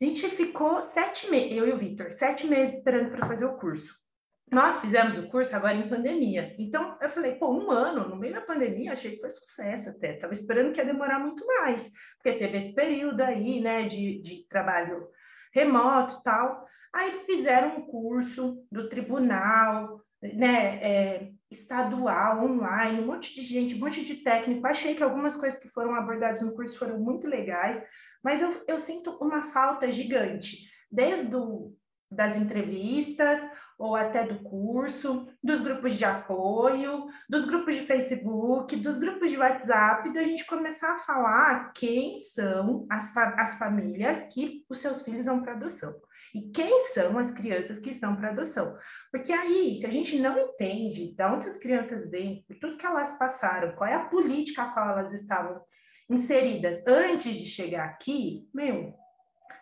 a gente ficou sete meses, eu e o Vitor, sete meses esperando para fazer o curso. Nós fizemos o curso agora em pandemia. Então, eu falei, pô, um ano, no meio da pandemia, achei que foi sucesso até. Estava esperando que ia demorar muito mais, porque teve esse período aí, né, de, de trabalho remoto tal. Aí fizeram um curso do tribunal, né, é, estadual, online, um monte de gente, um monte de técnico. Achei que algumas coisas que foram abordadas no curso foram muito legais, mas eu, eu sinto uma falta gigante. Desde do, das entrevistas, ou até do curso, dos grupos de apoio, dos grupos de Facebook, dos grupos de WhatsApp, da gente começar a falar quem são as, as famílias que os seus filhos vão para adoção. E quem são as crianças que estão para adoção? Porque aí, se a gente não entende de onde as crianças vêm, por tudo que elas passaram, qual é a política a qual elas estavam inseridas antes de chegar aqui, meu,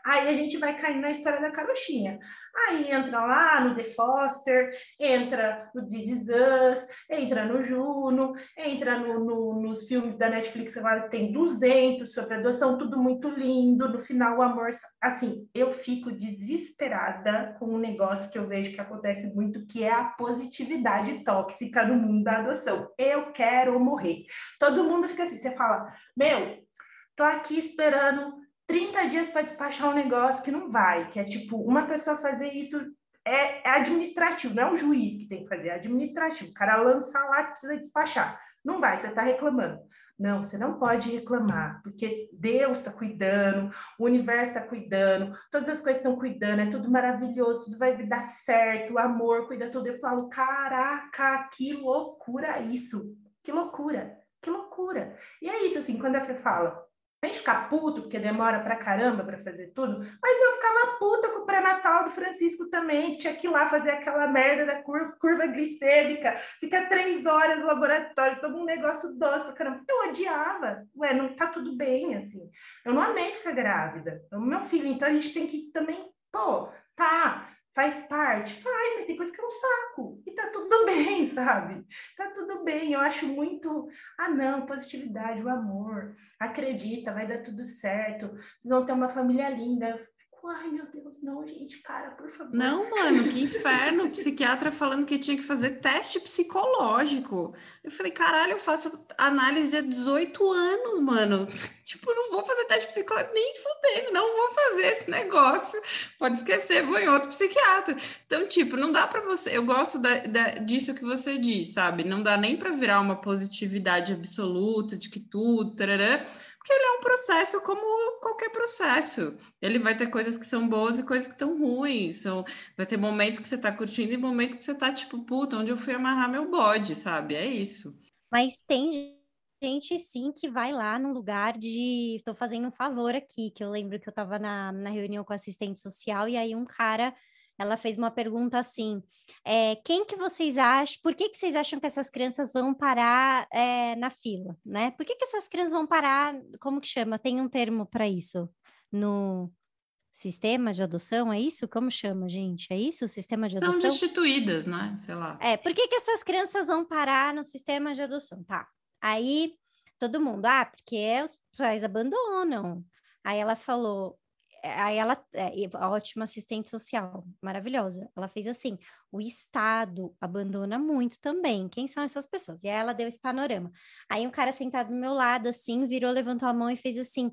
aí a gente vai cair na história da carochinha. Aí entra lá no The Foster, entra no This Is Us, entra no Juno, entra no, no, nos filmes da Netflix, agora tem 200 sobre adoção, tudo muito lindo. No final, o amor. Assim, eu fico desesperada com um negócio que eu vejo que acontece muito, que é a positividade tóxica no mundo da adoção. Eu quero morrer. Todo mundo fica assim, você fala, meu, tô aqui esperando 30 dias para despachar um negócio que não vai, que é tipo, uma pessoa fazer isso é, é, administrativo, não é um juiz que tem que fazer, é administrativo. O cara lança lá que precisa despachar. Não vai, você está reclamando. Não, você não pode reclamar, porque Deus está cuidando, o universo está cuidando, todas as coisas estão cuidando, é tudo maravilhoso, tudo vai dar certo, o amor cuida tudo. Eu falo, caraca, que loucura isso, que loucura, que loucura. E é isso, assim, quando a Fê fala, a gente ficar puto porque demora pra caramba para fazer tudo, mas eu ficava puta com o pré-natal do Francisco também, tinha que ir lá fazer aquela merda da curva, curva glicêmica, fica três horas no laboratório, todo um negócio doce pra caramba. Eu odiava, ué, não tá tudo bem, assim. Eu não amei ficar grávida, é o meu filho, então a gente tem que também, pô, tá, faz parte? Faz, mas tem coisa que é um saco. E tá tudo bem, sabe? Tá tudo bem. Eu acho muito. Ah, não, positividade, o amor. Acredita, vai dar tudo certo. Vocês vão ter uma família linda. Ai, meu Deus, não, gente, para, por favor. Não, mano, que inferno. O psiquiatra falando que tinha que fazer teste psicológico. Eu falei, caralho, eu faço análise há 18 anos, mano. tipo, não vou fazer teste psicológico nem fudendo, não vou fazer esse negócio. Pode esquecer, vou em outro psiquiatra. Então, tipo, não dá para você. Eu gosto da, da, disso que você diz, sabe? Não dá nem para virar uma positividade absoluta de que tudo, tarará, Porque ele é um processo como qualquer processo. Ele vai ter coisas que são boas e coisas que estão ruins. São, vai ter momentos que você está curtindo e momentos que você está tipo, puta, onde eu fui amarrar meu bode, sabe? É isso. Mas tem gente sim que vai lá num lugar de estou fazendo um favor aqui, que eu lembro que eu estava na, na reunião com assistente social e aí um cara ela fez uma pergunta assim: é, quem que vocês acham? Por que, que vocês acham que essas crianças vão parar é, na fila, né? Por que, que essas crianças vão parar? Como que chama? Tem um termo para isso no sistema de adoção? É isso? Como chama, gente? É isso? O sistema de adoção? São destituídas, né? Sei lá. É. Por que que essas crianças vão parar no sistema de adoção? Tá. Aí todo mundo, ah, porque os pais abandonam. Aí ela falou, aí ela, é, ótima assistente social, maravilhosa. Ela fez assim: o Estado abandona muito também. Quem são essas pessoas? E aí ela deu esse panorama. Aí um cara sentado do meu lado, assim, virou, levantou a mão e fez assim: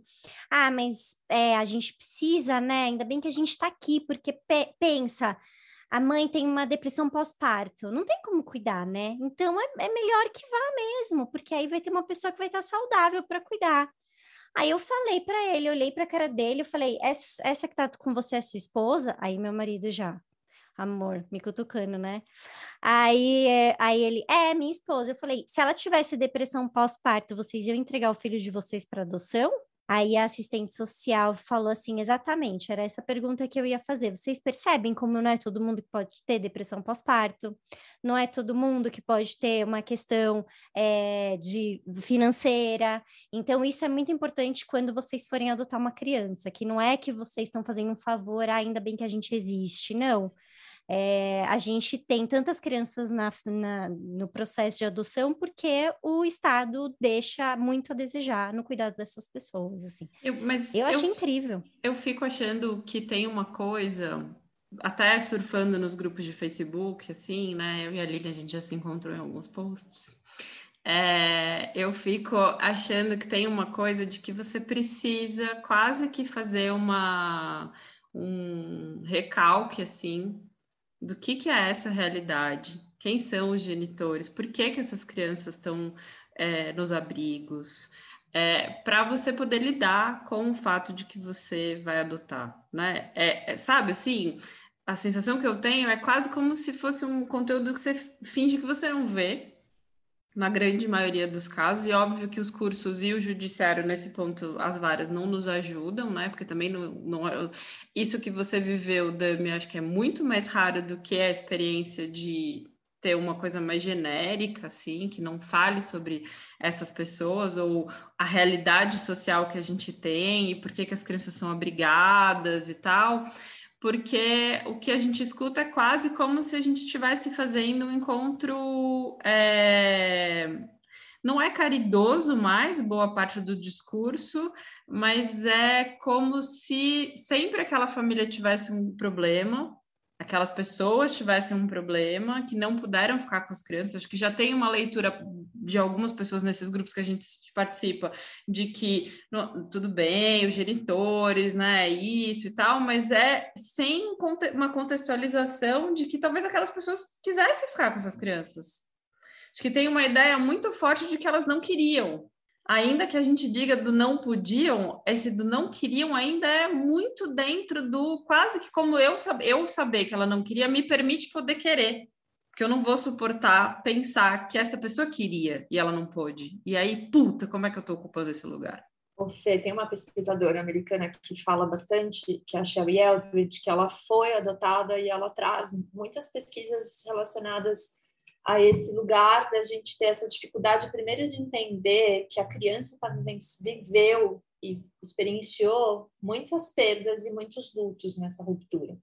ah, mas é, a gente precisa, né? Ainda bem que a gente está aqui, porque pe pensa. A mãe tem uma depressão pós-parto, não tem como cuidar, né? Então é, é melhor que vá mesmo, porque aí vai ter uma pessoa que vai estar saudável para cuidar. Aí eu falei para ele, olhei para a cara dele, eu falei: essa, essa que tá com você é sua esposa? Aí meu marido já, amor, me cutucando, né? Aí, é, aí ele, é, minha esposa. Eu falei: se ela tivesse depressão pós-parto, vocês iam entregar o filho de vocês para adoção? Aí a assistente social falou assim: exatamente, era essa pergunta que eu ia fazer. Vocês percebem como não é todo mundo que pode ter depressão pós-parto, não é todo mundo que pode ter uma questão é, de financeira. Então, isso é muito importante quando vocês forem adotar uma criança, que não é que vocês estão fazendo um favor, ah, ainda bem que a gente existe, não. É, a gente tem tantas crianças na, na, no processo de adoção porque o Estado deixa muito a desejar no cuidado dessas pessoas, assim. Eu, mas eu achei incrível. Eu fico achando que tem uma coisa, até surfando nos grupos de Facebook, assim, né? Eu e a Lilian, a gente já se encontrou em alguns posts. É, eu fico achando que tem uma coisa de que você precisa quase que fazer uma um recalque assim do que, que é essa realidade, quem são os genitores, por que, que essas crianças estão é, nos abrigos, é, para você poder lidar com o fato de que você vai adotar, né? É, é, sabe assim, a sensação que eu tenho é quase como se fosse um conteúdo que você finge que você não vê, na grande maioria dos casos, e óbvio que os cursos e o judiciário, nesse ponto, as varas não nos ajudam, né? Porque também não, não é, isso que você viveu, Dami, acho que é muito mais raro do que a experiência de ter uma coisa mais genérica, assim, que não fale sobre essas pessoas ou a realidade social que a gente tem e por que, que as crianças são abrigadas e tal porque o que a gente escuta é quase como se a gente estivesse fazendo um encontro. É... Não é caridoso mais, boa parte do discurso, mas é como se sempre aquela família tivesse um problema, aquelas pessoas tivessem um problema, que não puderam ficar com as crianças. Acho que já tem uma leitura de algumas pessoas nesses grupos que a gente participa, de que não, tudo bem, os genitores, né, isso e tal, mas é sem uma contextualização de que talvez aquelas pessoas quisessem ficar com essas crianças. Acho que tem uma ideia muito forte de que elas não queriam, ainda que a gente diga do não podiam, esse do não queriam ainda é muito dentro do quase que como eu, eu saber que ela não queria me permite poder querer. Porque eu não vou suportar pensar que esta pessoa queria e ela não pôde. E aí, puta, como é que eu estou ocupando esse lugar? O Fê, tem uma pesquisadora americana que fala bastante, que é a Sherry Eldridge, que ela foi adotada e ela traz muitas pesquisas relacionadas a esse lugar da gente ter essa dificuldade, primeiro, de entender que a criança tá, viveu e experienciou muitas perdas e muitos lutos nessa ruptura.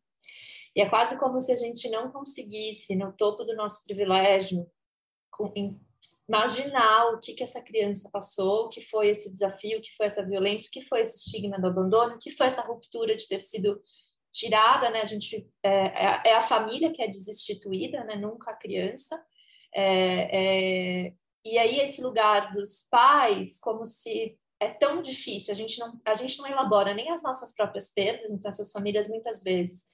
E é quase como se a gente não conseguisse, no topo do nosso privilégio, imaginar o que, que essa criança passou, o que foi esse desafio, o que foi essa violência, o que foi esse estigma do abandono, o que foi essa ruptura de ter sido tirada, né? A gente é, é, é a família que é desinstituída, né? Nunca a criança. É, é, e aí esse lugar dos pais, como se é tão difícil, a gente não a gente não elabora nem as nossas próprias perdas, então essas famílias muitas vezes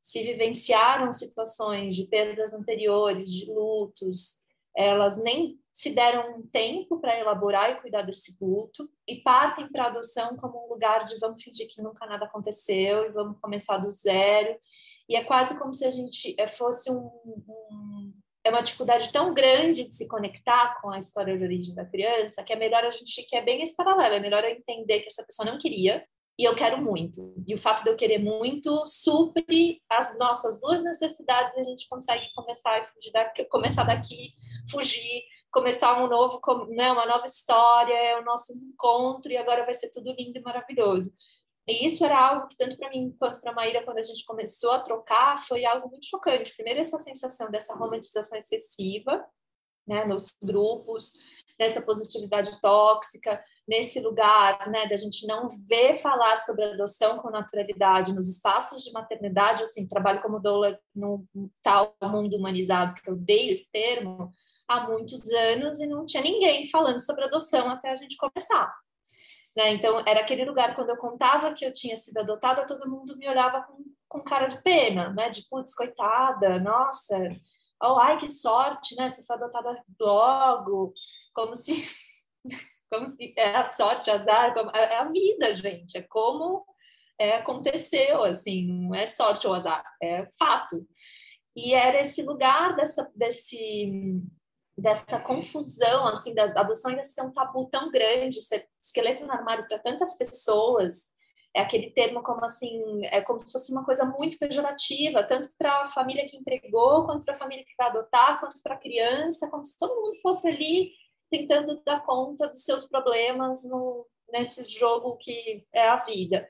se vivenciaram situações de perdas anteriores, de lutos, elas nem se deram um tempo para elaborar e cuidar desse luto e partem para a adoção como um lugar de vamos fingir que nunca nada aconteceu e vamos começar do zero. E é quase como se a gente eh, fosse um, um é uma dificuldade tão grande de se conectar com a história de origem da criança que é melhor a gente que é bem esse paralelo, é melhor eu entender que essa pessoa não queria e eu quero muito. E o fato de eu querer muito supre as nossas duas necessidades e a gente consegue começar e fugir daqui, começar daqui, fugir, começar um novo, né, uma nova história, é o nosso encontro e agora vai ser tudo lindo e maravilhoso. E isso era algo que, tanto para mim quanto para a Maíra, quando a gente começou a trocar, foi algo muito chocante. Primeiro, essa sensação dessa romantização excessiva né, nos grupos, nessa positividade tóxica, nesse lugar né, da gente não ver falar sobre adoção com naturalidade nos espaços de maternidade. Assim, trabalho como doula no tal mundo humanizado, que eu odeio esse termo, há muitos anos e não tinha ninguém falando sobre adoção até a gente começar. Né? Então, era aquele lugar, quando eu contava que eu tinha sido adotada, todo mundo me olhava com, com cara de pena, né? De, putz, coitada, nossa, oh, ai, que sorte, né? Você foi adotada logo, como se... como se é a sorte, azar, como, é, é a vida, gente, é como é, aconteceu, assim, não é sorte ou azar, é fato. E era esse lugar dessa, desse, dessa confusão, assim, da, adoção ainda ser um tabu tão grande, ser esqueleto no armário para tantas pessoas, é aquele termo como assim, é como se fosse uma coisa muito pejorativa, tanto para a família que entregou, quanto para a família que vai adotar, quanto para a criança, como se todo mundo fosse ali tentando dar conta dos seus problemas no, nesse jogo que é a vida.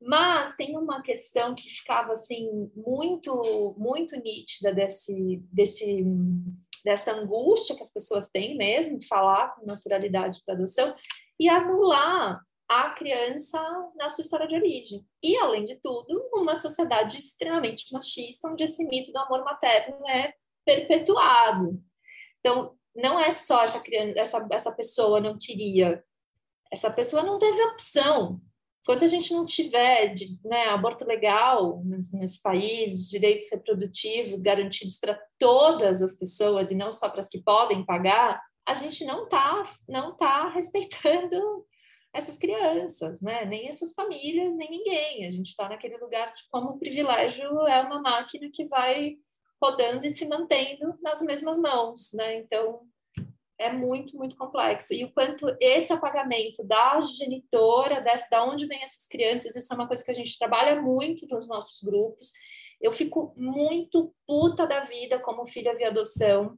Mas tem uma questão que ficava assim muito muito nítida desse desse dessa angústia que as pessoas têm mesmo falar com naturalidade para adoção e anular a criança na sua história de origem. E, além de tudo, uma sociedade extremamente machista, onde esse mito do amor materno é perpetuado. Então, não é só essa criança, essa, essa pessoa não queria, essa pessoa não teve opção. Enquanto a gente não tiver de, né, aborto legal nesse, país, direitos reprodutivos garantidos para todas as pessoas e não só para as que podem pagar, a gente não está não tá respeitando essas crianças, né? Nem essas famílias, nem ninguém. A gente está naquele lugar de como o privilégio é uma máquina que vai rodando e se mantendo nas mesmas mãos, né? Então, é muito, muito complexo. E o quanto esse apagamento da genitora, dessa, da onde vem essas crianças, isso é uma coisa que a gente trabalha muito nos nossos grupos. Eu fico muito puta da vida como filha via adoção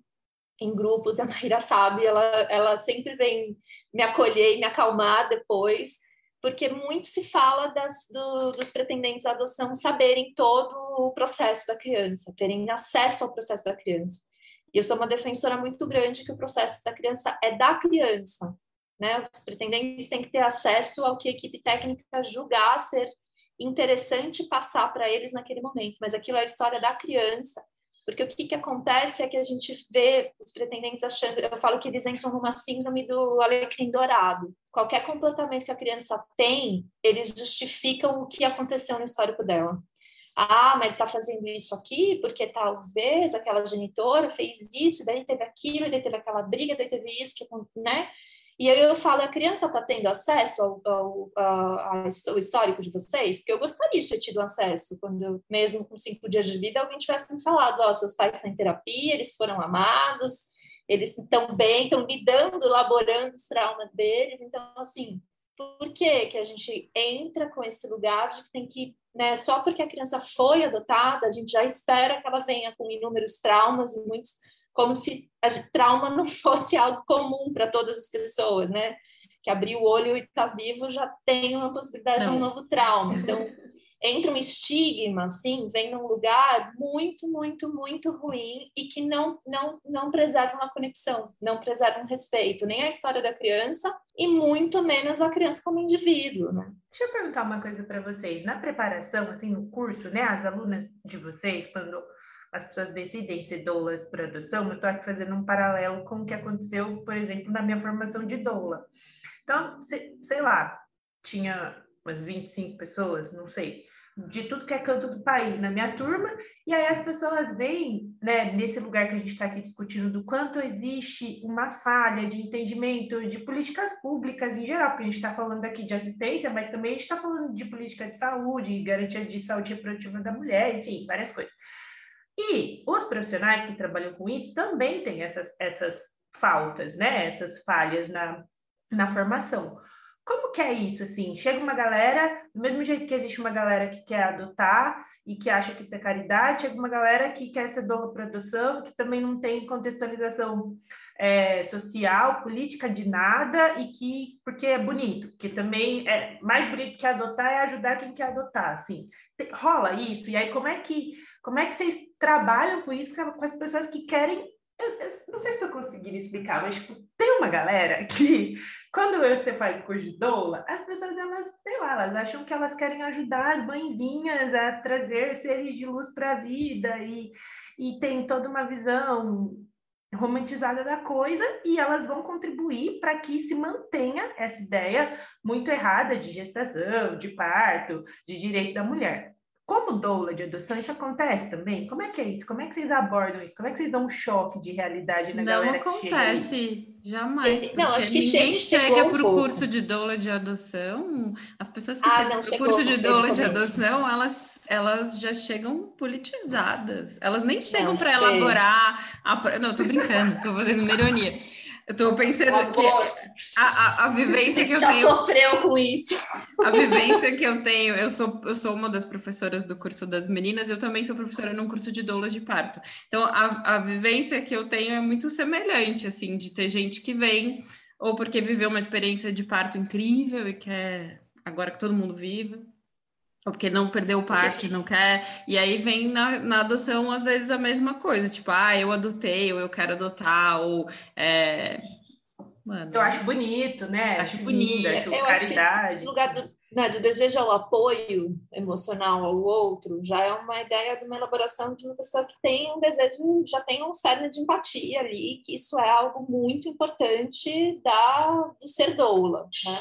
em grupos, a Maíra sabe, ela, ela sempre vem me acolher e me acalmar depois, porque muito se fala das, do, dos pretendentes à adoção saberem todo o processo da criança, terem acesso ao processo da criança. E eu sou uma defensora muito grande que o processo da criança é da criança, né? Os pretendentes têm que ter acesso ao que a equipe técnica julgar ser interessante passar para eles naquele momento, mas aquilo é a história da criança. Porque o que, que acontece é que a gente vê os pretendentes achando, eu falo que eles entram numa síndrome do alecrim dourado. Qualquer comportamento que a criança tem, eles justificam o que aconteceu no histórico dela. Ah, mas está fazendo isso aqui porque talvez aquela genitora fez isso, daí teve aquilo, daí teve aquela briga, daí teve isso, que, né? E aí eu falo, a criança está tendo acesso ao, ao, ao, ao, histórico de vocês? Porque eu gostaria de ter tido acesso, quando eu, mesmo com cinco dias de vida, alguém tivesse me falado, ó, oh, seus pais estão em terapia, eles foram amados, eles estão bem, estão lidando, elaborando os traumas deles. Então, assim, por que que a gente entra com esse lugar de que tem que né? Só porque a criança foi adotada, a gente já espera que ela venha com inúmeros traumas e muitos, como se a trauma não fosse algo comum para todas as pessoas, né? Que abrir o olho e estar tá vivo já tem uma possibilidade não. de um novo trauma. Então, entra um estigma, assim, vem num lugar muito, muito, muito ruim e que não, não, não preserva uma conexão, não preserva um respeito, nem a história da criança e muito menos a criança como indivíduo, né? Deixa eu perguntar uma coisa para vocês. Na preparação, assim, no curso, né, as alunas de vocês, quando as pessoas decidem ser doulas para adoção, eu estou aqui fazendo um paralelo com o que aconteceu, por exemplo, na minha formação de doula. Então, sei lá, tinha umas 25 pessoas, não sei. De tudo que é canto do país na minha turma, e aí as pessoas veem, né, nesse lugar que a gente está aqui discutindo, do quanto existe uma falha de entendimento de políticas públicas em geral, porque a gente está falando aqui de assistência, mas também a gente está falando de política de saúde, garantia de saúde reprodutiva da mulher, enfim, várias coisas. E os profissionais que trabalham com isso também têm essas, essas faltas, né, essas falhas na, na formação. Como que é isso, assim? Chega uma galera, do mesmo jeito que existe uma galera que quer adotar e que acha que isso é caridade, chega uma galera que quer ser dono produção, que também não tem contextualização é, social, política de nada, e que, porque é bonito, que também é mais bonito que adotar é ajudar quem quer adotar, assim. Rola isso, e aí como é que, como é que vocês trabalham com isso com as pessoas que querem eu, não sei se estou conseguindo explicar, mas tipo, tem uma galera que, quando você faz curso de doula, as pessoas, elas, sei lá, elas acham que elas querem ajudar as mãezinhas a trazer seres de luz para a vida e, e tem toda uma visão romantizada da coisa e elas vão contribuir para que se mantenha essa ideia muito errada de gestação, de parto, de direito da mulher. Como doula de adoção, isso acontece também? Como é que é isso? Como é que vocês abordam isso? Como é que vocês dão um choque de realidade na não galera Não acontece, jamais. Não, acho que ninguém chega para o um curso de doula de adoção. As pessoas que ah, chegam para o curso de doula de adoção, elas, elas já chegam politizadas. Elas nem chegam para elaborar. A... Não, tô brincando, tô fazendo uma ironia. Eu tô pensando que a, a, a vivência que eu já tenho. Já sofreu com isso. A vivência que eu tenho, eu sou, eu sou uma das professoras do curso das meninas, eu também sou professora num curso de doulas de parto. Então, a, a vivência que eu tenho é muito semelhante, assim, de ter gente que vem, ou porque viveu uma experiência de parto incrível e quer agora que todo mundo vive, ou porque não perdeu o parto, não quer. E aí vem na, na, adoção, às vezes, a mesma coisa, tipo, ah, eu adotei, ou eu quero adotar, ou. É... Mano, eu acho bonito, né? Acho bonito. Acho eu caridade. acho que lugar do, né, do desejo ao apoio emocional ao outro já é uma ideia de uma elaboração de uma pessoa que tem um desejo, já tem um cerne de empatia ali, que isso é algo muito importante da, do ser doula, né?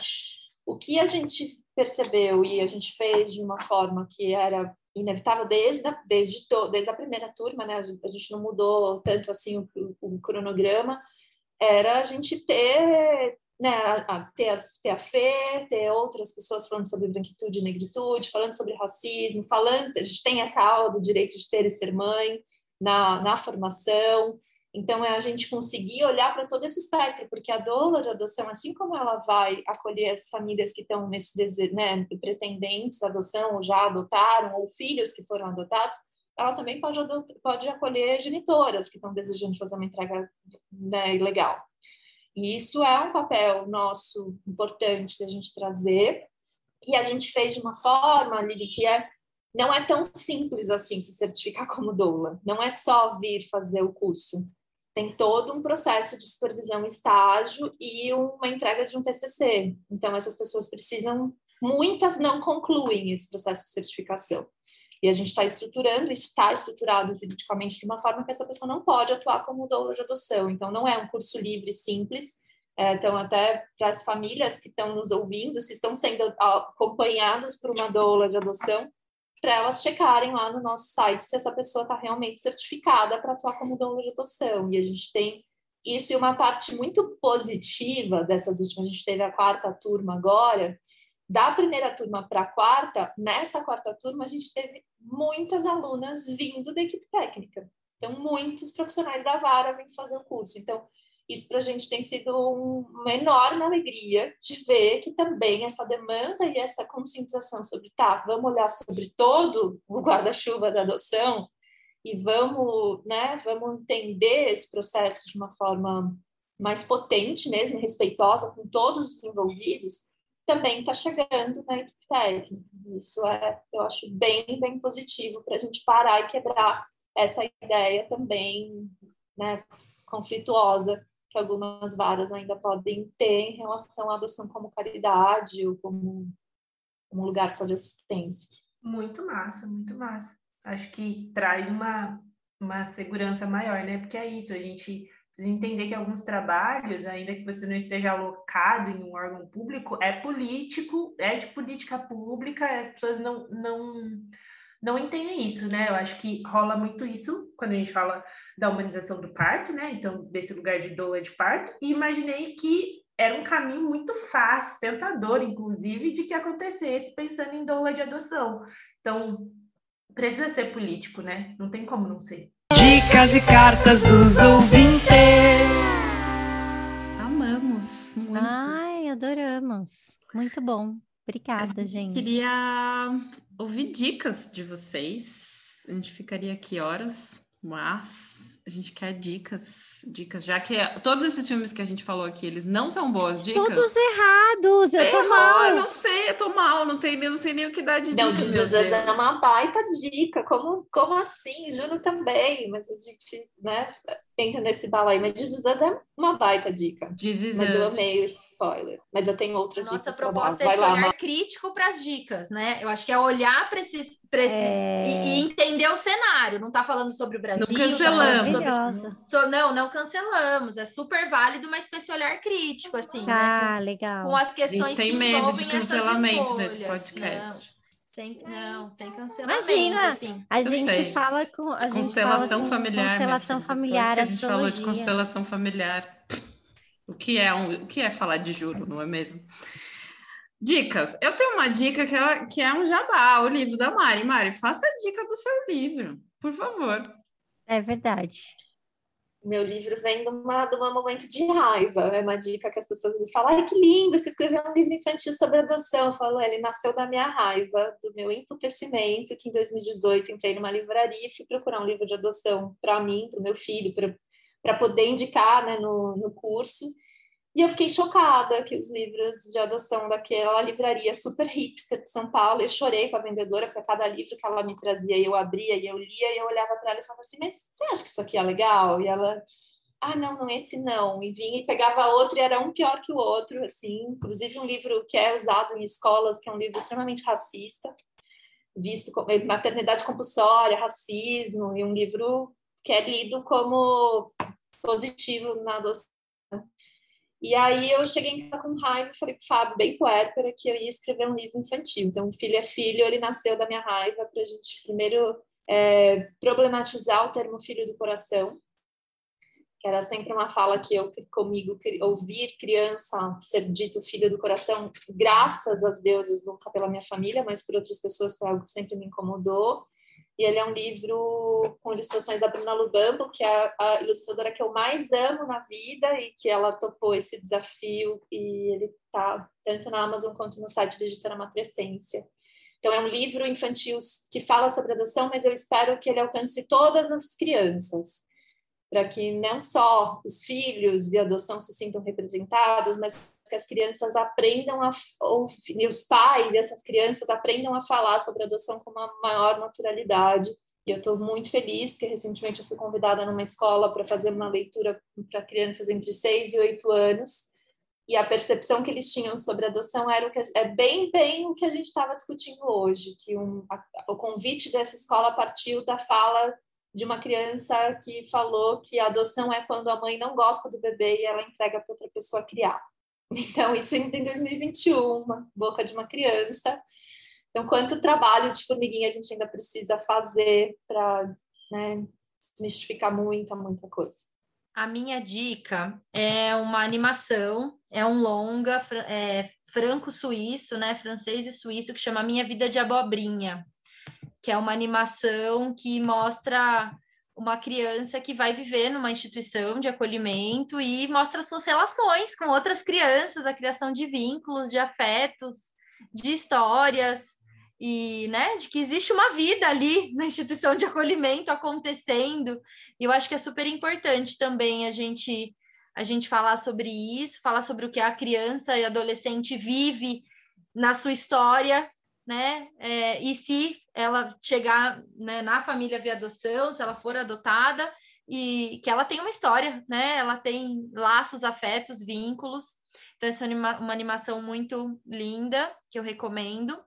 O que a gente percebeu e a gente fez de uma forma que era inevitável desde a, desde, to, desde a primeira turma, né? A gente não mudou tanto assim o, o cronograma, era a gente ter, né, a, ter, as, ter a fé, ter outras pessoas falando sobre branquitude e negritude, falando sobre racismo, falando, a gente tem essa aula do direito de ter e ser mãe na, na formação, então, é a gente conseguir olhar para todo esse espectro, porque a doula de adoção, assim como ela vai acolher as famílias que estão nesse desejo, né, pretendentes à adoção, ou já adotaram, ou filhos que foram adotados, ela também pode, pode acolher genitoras que estão desejando fazer uma entrega né, ilegal. E isso é um papel nosso importante da gente trazer, e a gente fez de uma forma, Lili, que é não é tão simples assim se certificar como doula. Não é só vir fazer o curso tem todo um processo de supervisão, estágio e uma entrega de um TCC. Então, essas pessoas precisam, muitas não concluem esse processo de certificação. E a gente está estruturando, isso está estruturado juridicamente de uma forma que essa pessoa não pode atuar como doula de adoção. Então, não é um curso livre, simples. É, então, até para as famílias que estão nos ouvindo, se estão sendo acompanhados por uma doula de adoção, para elas checarem lá no nosso site se essa pessoa está realmente certificada para atuar como dono de adoção. E a gente tem isso e uma parte muito positiva dessas últimas, a gente teve a quarta turma agora, da primeira turma para a quarta, nessa quarta turma a gente teve muitas alunas vindo da equipe técnica. Então, muitos profissionais da vara vêm fazer o curso. Então, isso para a gente tem sido uma enorme alegria de ver que também essa demanda e essa conscientização sobre, tá, vamos olhar sobre todo o guarda-chuva da adoção e vamos, né, vamos entender esse processo de uma forma mais potente mesmo, respeitosa com todos os envolvidos, também está chegando na equipe técnica. Isso é, eu acho bem, bem positivo para a gente parar e quebrar essa ideia também, né, conflituosa que algumas varas ainda podem ter em relação à adoção como caridade ou como um lugar só de assistência. Muito massa, muito massa. Acho que traz uma, uma segurança maior, né? Porque é isso, a gente entender que alguns trabalhos, ainda que você não esteja alocado em um órgão público, é político, é de política pública, as pessoas não, não, não entendem isso, né? Eu acho que rola muito isso quando a gente fala da humanização do parto, né? Então, desse lugar de doula de parto, e imaginei que era um caminho muito fácil, tentador, inclusive, de que acontecesse pensando em doula de adoção. Então, precisa ser político, né? Não tem como não ser. Dicas e cartas dos ouvintes. Amamos muito. Ai, adoramos. Muito bom. Obrigada, gente. Queria ouvir dicas de vocês. A gente ficaria aqui horas, mas a gente quer dicas, dicas, já que todos esses filmes que a gente falou aqui, eles não são boas dicas. Todos errados, eu tô Errou, mal. eu não sei, eu tô mal, não, tem, não sei nem o que dar de Não, dica. meu Zezé é uma baita dica. Como, como assim? Juno também, mas a gente né, entra nesse balaio. Mas Zezé é uma baita dica. Is Mas eu amei spoiler. Mas eu tenho outras Nossa dicas dar. proposta é esse lá, olhar Mar- crítico para as dicas, né? Eu acho que é olhar para esses, pra esses É. e, e entender o cenário. Não tá falando sobre o Brasil, Não tá cancelamos. sobre- Maravilhosa. so- não, não cancelamos. É super válido, mas com esse olhar crítico, assim, né? Tá, legal. Com as A questões gente tem que medo de cancelamento nesse escolhas. podcast. Não, sem, não, sem cancelamento, Imagina, assim. A gente sei. fala com a gente Constelação fala com familiar. minha Constelação familiar, a gente falou de astrologia. constelação familiar. O que é um, o que é falar de juro, não é mesmo? Dicas. Eu tenho uma dica que é, que é um jabá, o livro da Mari. Mari, faça a dica do seu livro, por favor. É verdade. Meu livro vem de, uma, de um momento de raiva. É uma dica que as pessoas às vezes falam: ai, que lindo, você escreveu um livro infantil sobre adoção. Eu falo, ele nasceu da minha raiva, do meu emputecimento, que em 2018 entrei numa livraria e fui procurar um livro de adoção para mim, para o meu filho, para poder indicar né, no, no curso. E eu fiquei chocada que os livros de adoção daquela livraria super hipster de São Paulo, eu chorei com a vendedora, porque cada livro que ela me trazia, eu abria e eu lia, e eu olhava para ela e falava assim, mas você acha que isso aqui é legal? E ela, ah, não, não, esse não. E vinha e pegava outro, e era um pior que o outro, assim. Inclusive um livro que é usado em escolas, que é um livro extremamente racista, visto como maternidade compulsória, racismo, e um livro que é lido como positivo na adoção. E aí eu cheguei em casa com raiva e falei pro Fábio, bem puérpera, que eu ia escrever um livro infantil. Então, Filho é Filho, ele nasceu da minha raiva para a gente primeiro é, problematizar o termo filho do coração, que era sempre uma fala que eu comigo ouvir criança ser dito filho do coração, graças às deuses, nunca pela minha família, mas por outras pessoas foi algo que sempre me incomodou. E ele é um livro com ilustrações da Bruna Lubambo, que é a ilustradora que eu mais amo na vida e que ela topou esse desafio e ele está tanto na Amazon quanto no site da editora Matrescência. Então é um livro infantil que fala sobre adoção, mas eu espero que ele alcance todas as crianças, para que não só os filhos de adoção se sintam representados, mas que as crianças aprendam a ouvir, os pais e essas crianças aprendam a falar sobre adoção com uma maior naturalidade. E eu estou muito feliz, porque recentemente eu fui convidada numa escola para fazer uma leitura para crianças entre 6 e 8 anos, e a percepção que eles tinham sobre adoção era o que é bem, bem o que a gente estava discutindo hoje, que um, a, o convite dessa escola partiu da fala de uma criança que falou que a adoção é quando a mãe não gosta do bebê e ela entrega para outra pessoa criar. Então, isso ainda em 2021, uma boca de uma criança. Então, quanto trabalho de formiguinha a gente ainda precisa fazer para né, desmistificar muita, muita coisa. A minha dica é uma animação, é um longa é, franco-suíço, né, francês e suíço, que chama Minha Vida de Abobrinha, que é uma animação que mostra uma criança que vai viver numa instituição de acolhimento e mostra suas relações com outras crianças, a criação de vínculos, de afetos, de histórias e, né, de que existe uma vida ali na instituição de acolhimento acontecendo. E eu acho que é super importante também a gente a gente falar sobre isso, falar sobre o que a criança e adolescente vive na sua história, né? É, e se ela chegar né, na família via adoção, se ela for adotada, e que ela tem uma história, né? Ela tem laços, afetos, vínculos. Então, essa é uma, animação muito linda, que eu recomendo.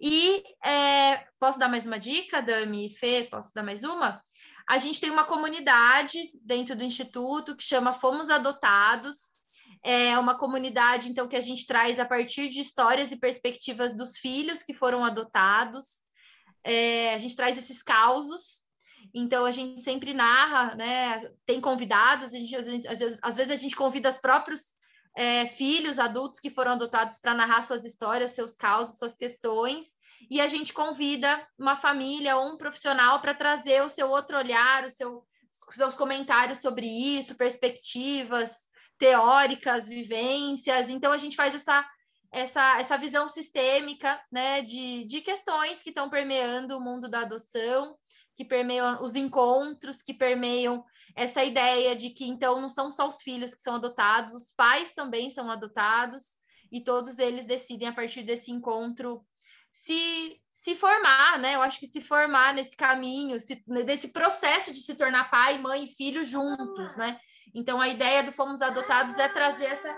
E é, posso dar mais uma dica, Dami e Fê? Posso dar mais uma? a gente tem uma comunidade dentro do Instituto que chama Fomos Adotados. É uma comunidade, então, que a gente traz a partir de histórias e perspectivas dos filhos que foram adotados. É, a gente traz esses causos. Então, a gente sempre narra, né? Tem convidados, a gente, às, vezes, às vezes a gente convida os próprios é, filhos, adultos que foram adotados para narrar suas histórias, seus causos, suas questões e a gente convida uma família ou um profissional para trazer o seu outro olhar, o seu, os seus comentários sobre isso, perspectivas teóricas, vivências. Então a gente faz essa essa, essa visão sistêmica né, de, de questões que estão permeando o mundo da adoção, que permeiam os encontros, que permeiam essa ideia de que então não são só os filhos que são adotados, os pais também são adotados, e todos eles decidem a partir desse encontro se, se formar, né? Eu acho que se formar nesse caminho, se, nesse processo de se tornar pai, mãe e filho juntos, né? Então a ideia do Fomos Adotados é trazer essa,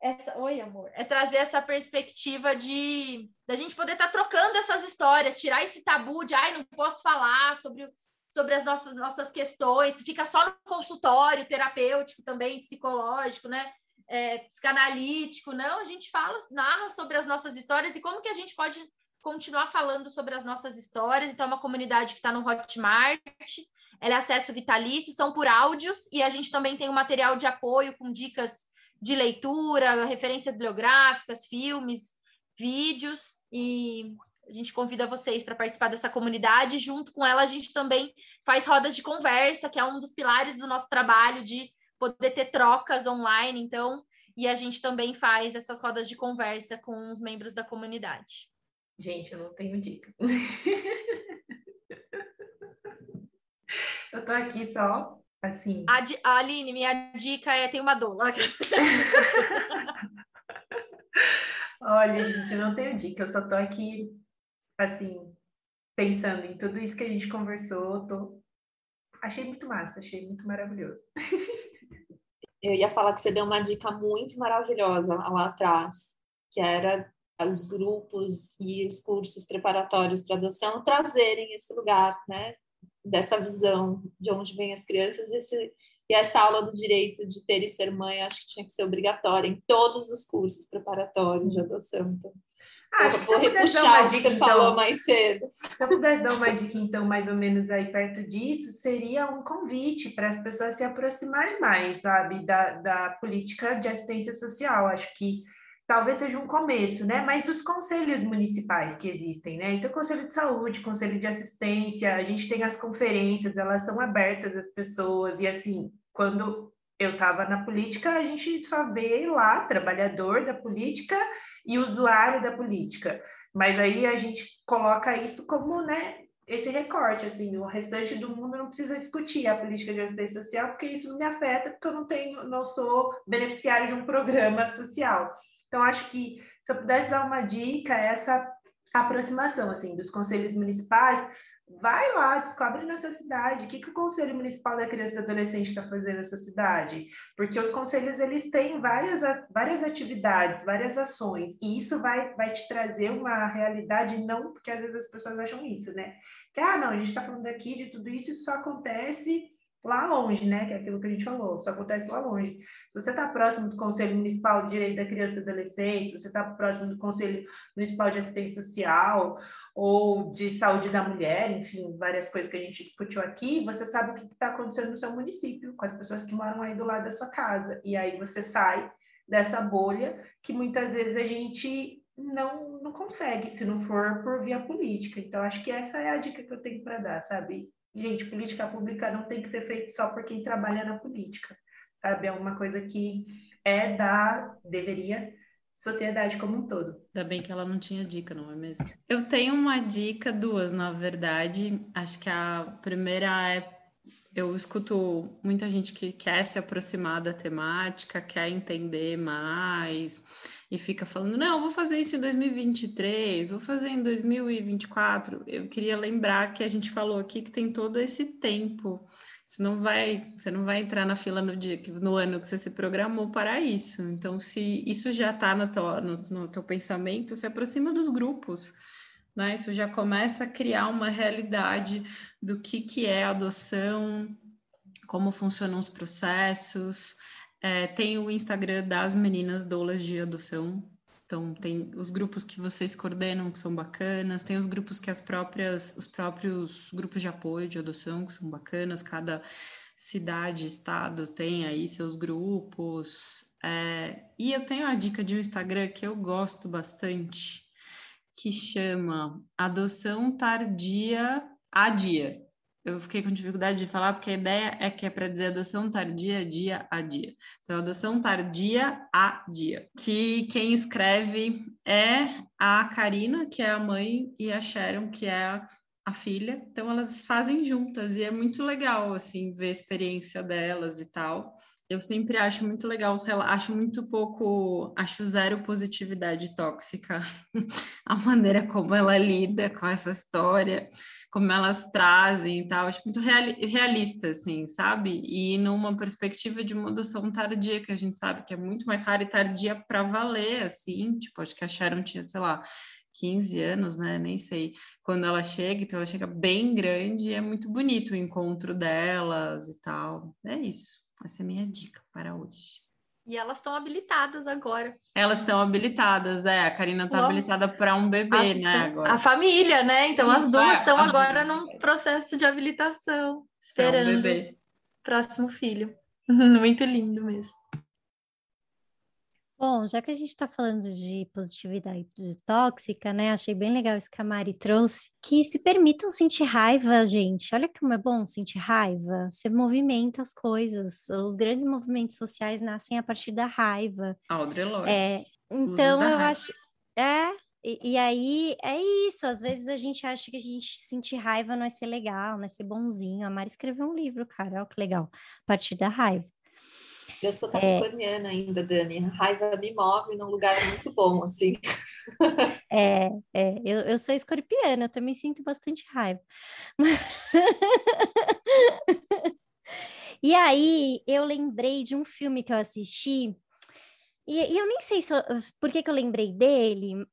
essa. Oi, amor. É trazer essa perspectiva de da gente poder estar tá trocando essas histórias, tirar esse tabu de ai, não posso falar sobre, sobre as nossas, nossas questões, fica só no consultório terapêutico também, psicológico, né? É, psicanalítico, não, a gente fala, narra sobre as nossas histórias e como que a gente pode continuar falando sobre as nossas histórias. Então, é uma comunidade que está no Hotmart, ela é acesso vitalício, são por áudios, e a gente também tem um material de apoio com dicas de leitura, referências bibliográficas, filmes, vídeos, e a gente convida vocês para participar dessa comunidade. Junto com ela, a gente também faz rodas de conversa, que é um dos pilares do nosso trabalho de poder ter trocas online. Então, e a gente também faz essas rodas de conversa com os membros da comunidade. Gente, eu não tenho dica. eu tô aqui só, assim. A, a Aline, minha dica é: tem uma doula. Olha, gente, eu não tenho dica, eu só tô aqui, assim, pensando em tudo isso que a gente conversou. Tô... Achei muito massa, achei muito maravilhoso. Eu ia falar que você deu uma dica muito maravilhosa lá atrás, que era os grupos e os cursos preparatórios para adoção trazerem esse lugar, né, dessa visão de onde vêm as crianças, esse, e essa aula do direito de ter e ser mãe, acho que tinha que ser obrigatória em todos os cursos preparatórios de adoção. Então, ah, acho vou repuxar o que você então, falou mais cedo. Se eu pudesse dar uma dica, então, mais ou menos aí perto disso, seria um convite para as pessoas se aproximarem mais, sabe, da, da política de assistência social. Acho que talvez seja um começo, né? Mas dos conselhos municipais que existem, né? Então, conselho de saúde, conselho de assistência, a gente tem as conferências, elas são abertas às pessoas, e assim, quando eu estava na política, a gente só vê lá trabalhador da política e usuário da política. Mas aí a gente coloca isso como, né, esse recorte, assim, o restante do mundo não precisa discutir a política de assistência social, porque isso não me afeta, porque eu não tenho, não sou beneficiário de um programa social. Então, acho que se eu pudesse dar uma dica, é essa aproximação assim dos conselhos municipais, vai lá, descobre na sua cidade. O que, que o Conselho Municipal da Criança e do Adolescente está fazendo na sua cidade, porque os conselhos eles têm várias, várias atividades, várias ações, e isso vai, vai te trazer uma realidade, não porque às vezes as pessoas acham isso, né? Que, ah, não, a gente está falando aqui de tudo isso, isso só acontece lá longe, né? Que é aquilo que a gente falou, só acontece lá longe. Se você está próximo do Conselho Municipal de Direito da Criança e do Adolescente, se você está próximo do Conselho Municipal de Assistência Social ou de Saúde da Mulher, enfim, várias coisas que a gente discutiu aqui, você sabe o que está acontecendo no seu município, com as pessoas que moram aí do lado da sua casa. E aí você sai dessa bolha que muitas vezes a gente não, não consegue, se não for por via política. Então, acho que essa é a dica que eu tenho para dar, sabe? Gente, política pública não tem que ser feita só por quem trabalha na política, sabe? É uma coisa que é da, deveria, sociedade como um todo. Ainda bem que ela não tinha dica, não é mesmo? Eu tenho uma dica, duas, na verdade. Acho que a primeira é eu escuto muita gente que quer se aproximar da temática, quer entender mais e fica falando: não, vou fazer isso em 2023, vou fazer em 2024. Eu queria lembrar que a gente falou aqui que tem todo esse tempo. Isso não vai, você não vai entrar na fila no dia, no ano que você se programou para isso. Então, se isso já está no, no, no teu pensamento, se aproxima dos grupos né? Isso já começa a criar uma realidade do que, que é adoção, como funcionam os processos. É, tem o Instagram das meninas doulas de adoção. Então, tem os grupos que vocês coordenam, que são bacanas, tem os grupos que as próprias, os próprios grupos de apoio de adoção, que são bacanas, cada cidade, estado tem aí seus grupos. É, e eu tenho a dica de um Instagram que eu gosto bastante, que chama Adoção Tardia a Dia. Eu fiquei com dificuldade de falar porque a ideia é que é para dizer adoção tardia dia a dia. Então, adoção tardia a dia. Que quem escreve é a Karina, que é a mãe, e a Sharon, que é a, filha. Então, elas fazem juntas e é muito legal, assim, ver a experiência delas e tal eu sempre acho muito legal os acho muito pouco, acho zero positividade tóxica a maneira como ela lida com essa história, como elas trazem e tal, acho muito realista, assim, sabe? E numa perspectiva de uma adoção tardia, que a gente sabe que é muito mais rara e tardia para valer, assim, tipo, acho que a Sharon tinha, sei lá, 15 anos, né? Nem sei. Quando ela chega, então ela chega bem grande e é muito bonito o encontro delas e tal. É isso. Essa é a minha dica para hoje. E elas estão habilitadas agora. Elas estão habilitadas, é. A Karina está habilitada para um bebê, as, né? Agora. A família, né? Então as duas estão agora num processo de habilitação, esperando um bebê. próximo filho. Muito lindo mesmo. Bom, já que a gente está falando de positividade tóxica, né? Achei bem legal isso que a Mari trouxe. Que se permitam sentir raiva, gente. Olha como é bom sentir raiva. Você movimenta as coisas. Os grandes movimentos sociais nascem a partir da raiva. Audre Lorde. É, então, eu raiva. acho... É, e, e, aí é isso, às vezes a gente acha que a gente sentir raiva não é ser legal, não é ser bonzinho. A Mari escreveu um livro, cara, olha que legal, a partir da raiva. Eu sou capricorniana é... ainda, Dani. A raiva me move num lugar muito bom, assim. É, é eu, eu sou escorpiana, eu também sinto bastante raiva. e aí, eu lembrei de um filme que eu assisti, e, e eu nem sei se eu, por que, que eu lembrei dele,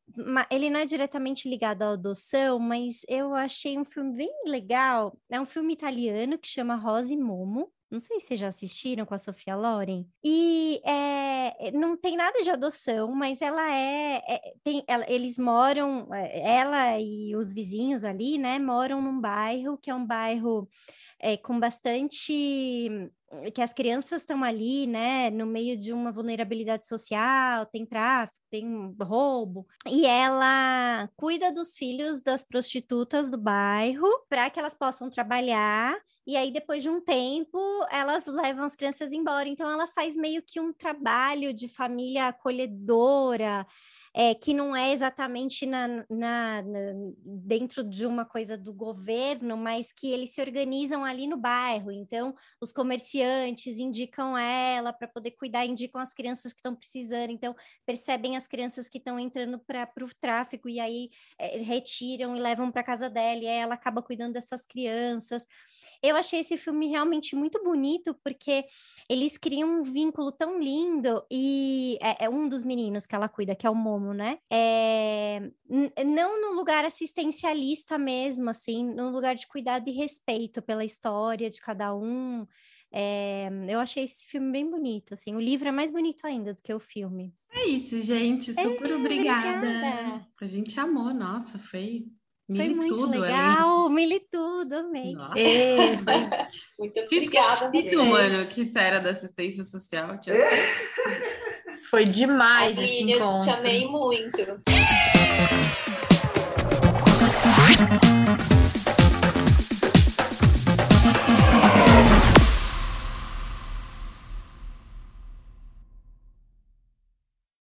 ele não é diretamente ligado à adoção, mas eu achei um filme bem legal. É um filme italiano que chama Rosa e Momo. Não sei se vocês já assistiram com a Sofia Loren. E é, não tem nada de adoção, mas ela é. é tem, ela, eles moram, é, ela e os vizinhos ali, né, moram num bairro que é um bairro é, com bastante que as crianças estão ali, né, no meio de uma vulnerabilidade social, tem tráfico, tem roubo, e ela cuida dos filhos das prostitutas do bairro para que elas possam trabalhar. E aí, depois de um tempo, elas levam as crianças embora. Então, ela faz meio que um trabalho de família acolhedora, é, que não é exatamente na, na, na, dentro de uma coisa do governo, mas que eles se organizam ali no bairro. Então, os comerciantes indicam ela para poder cuidar, indicam as crianças que estão precisando. Então, percebem as crianças que estão entrando para o tráfico e aí é, retiram e levam para casa dela, e ela acaba cuidando dessas crianças. Eu achei esse filme realmente muito bonito, porque eles criam um vínculo tão lindo, e é, é um dos meninos que ela cuida, que é o Momo, né? É, não no lugar assistencialista mesmo, assim, no lugar de cuidado e respeito pela história de cada um. É, eu achei esse filme bem bonito, assim. O livro é mais bonito ainda do que o filme. É isso, gente. Super é, obrigada. obrigada. A gente amou, nossa, foi foi muito legal, militudo, amei. É, foi... Muito obrigada. Isso, mano, que isso era da assistência social. Foi demais Aline, esse encontro. Eu te amei muito.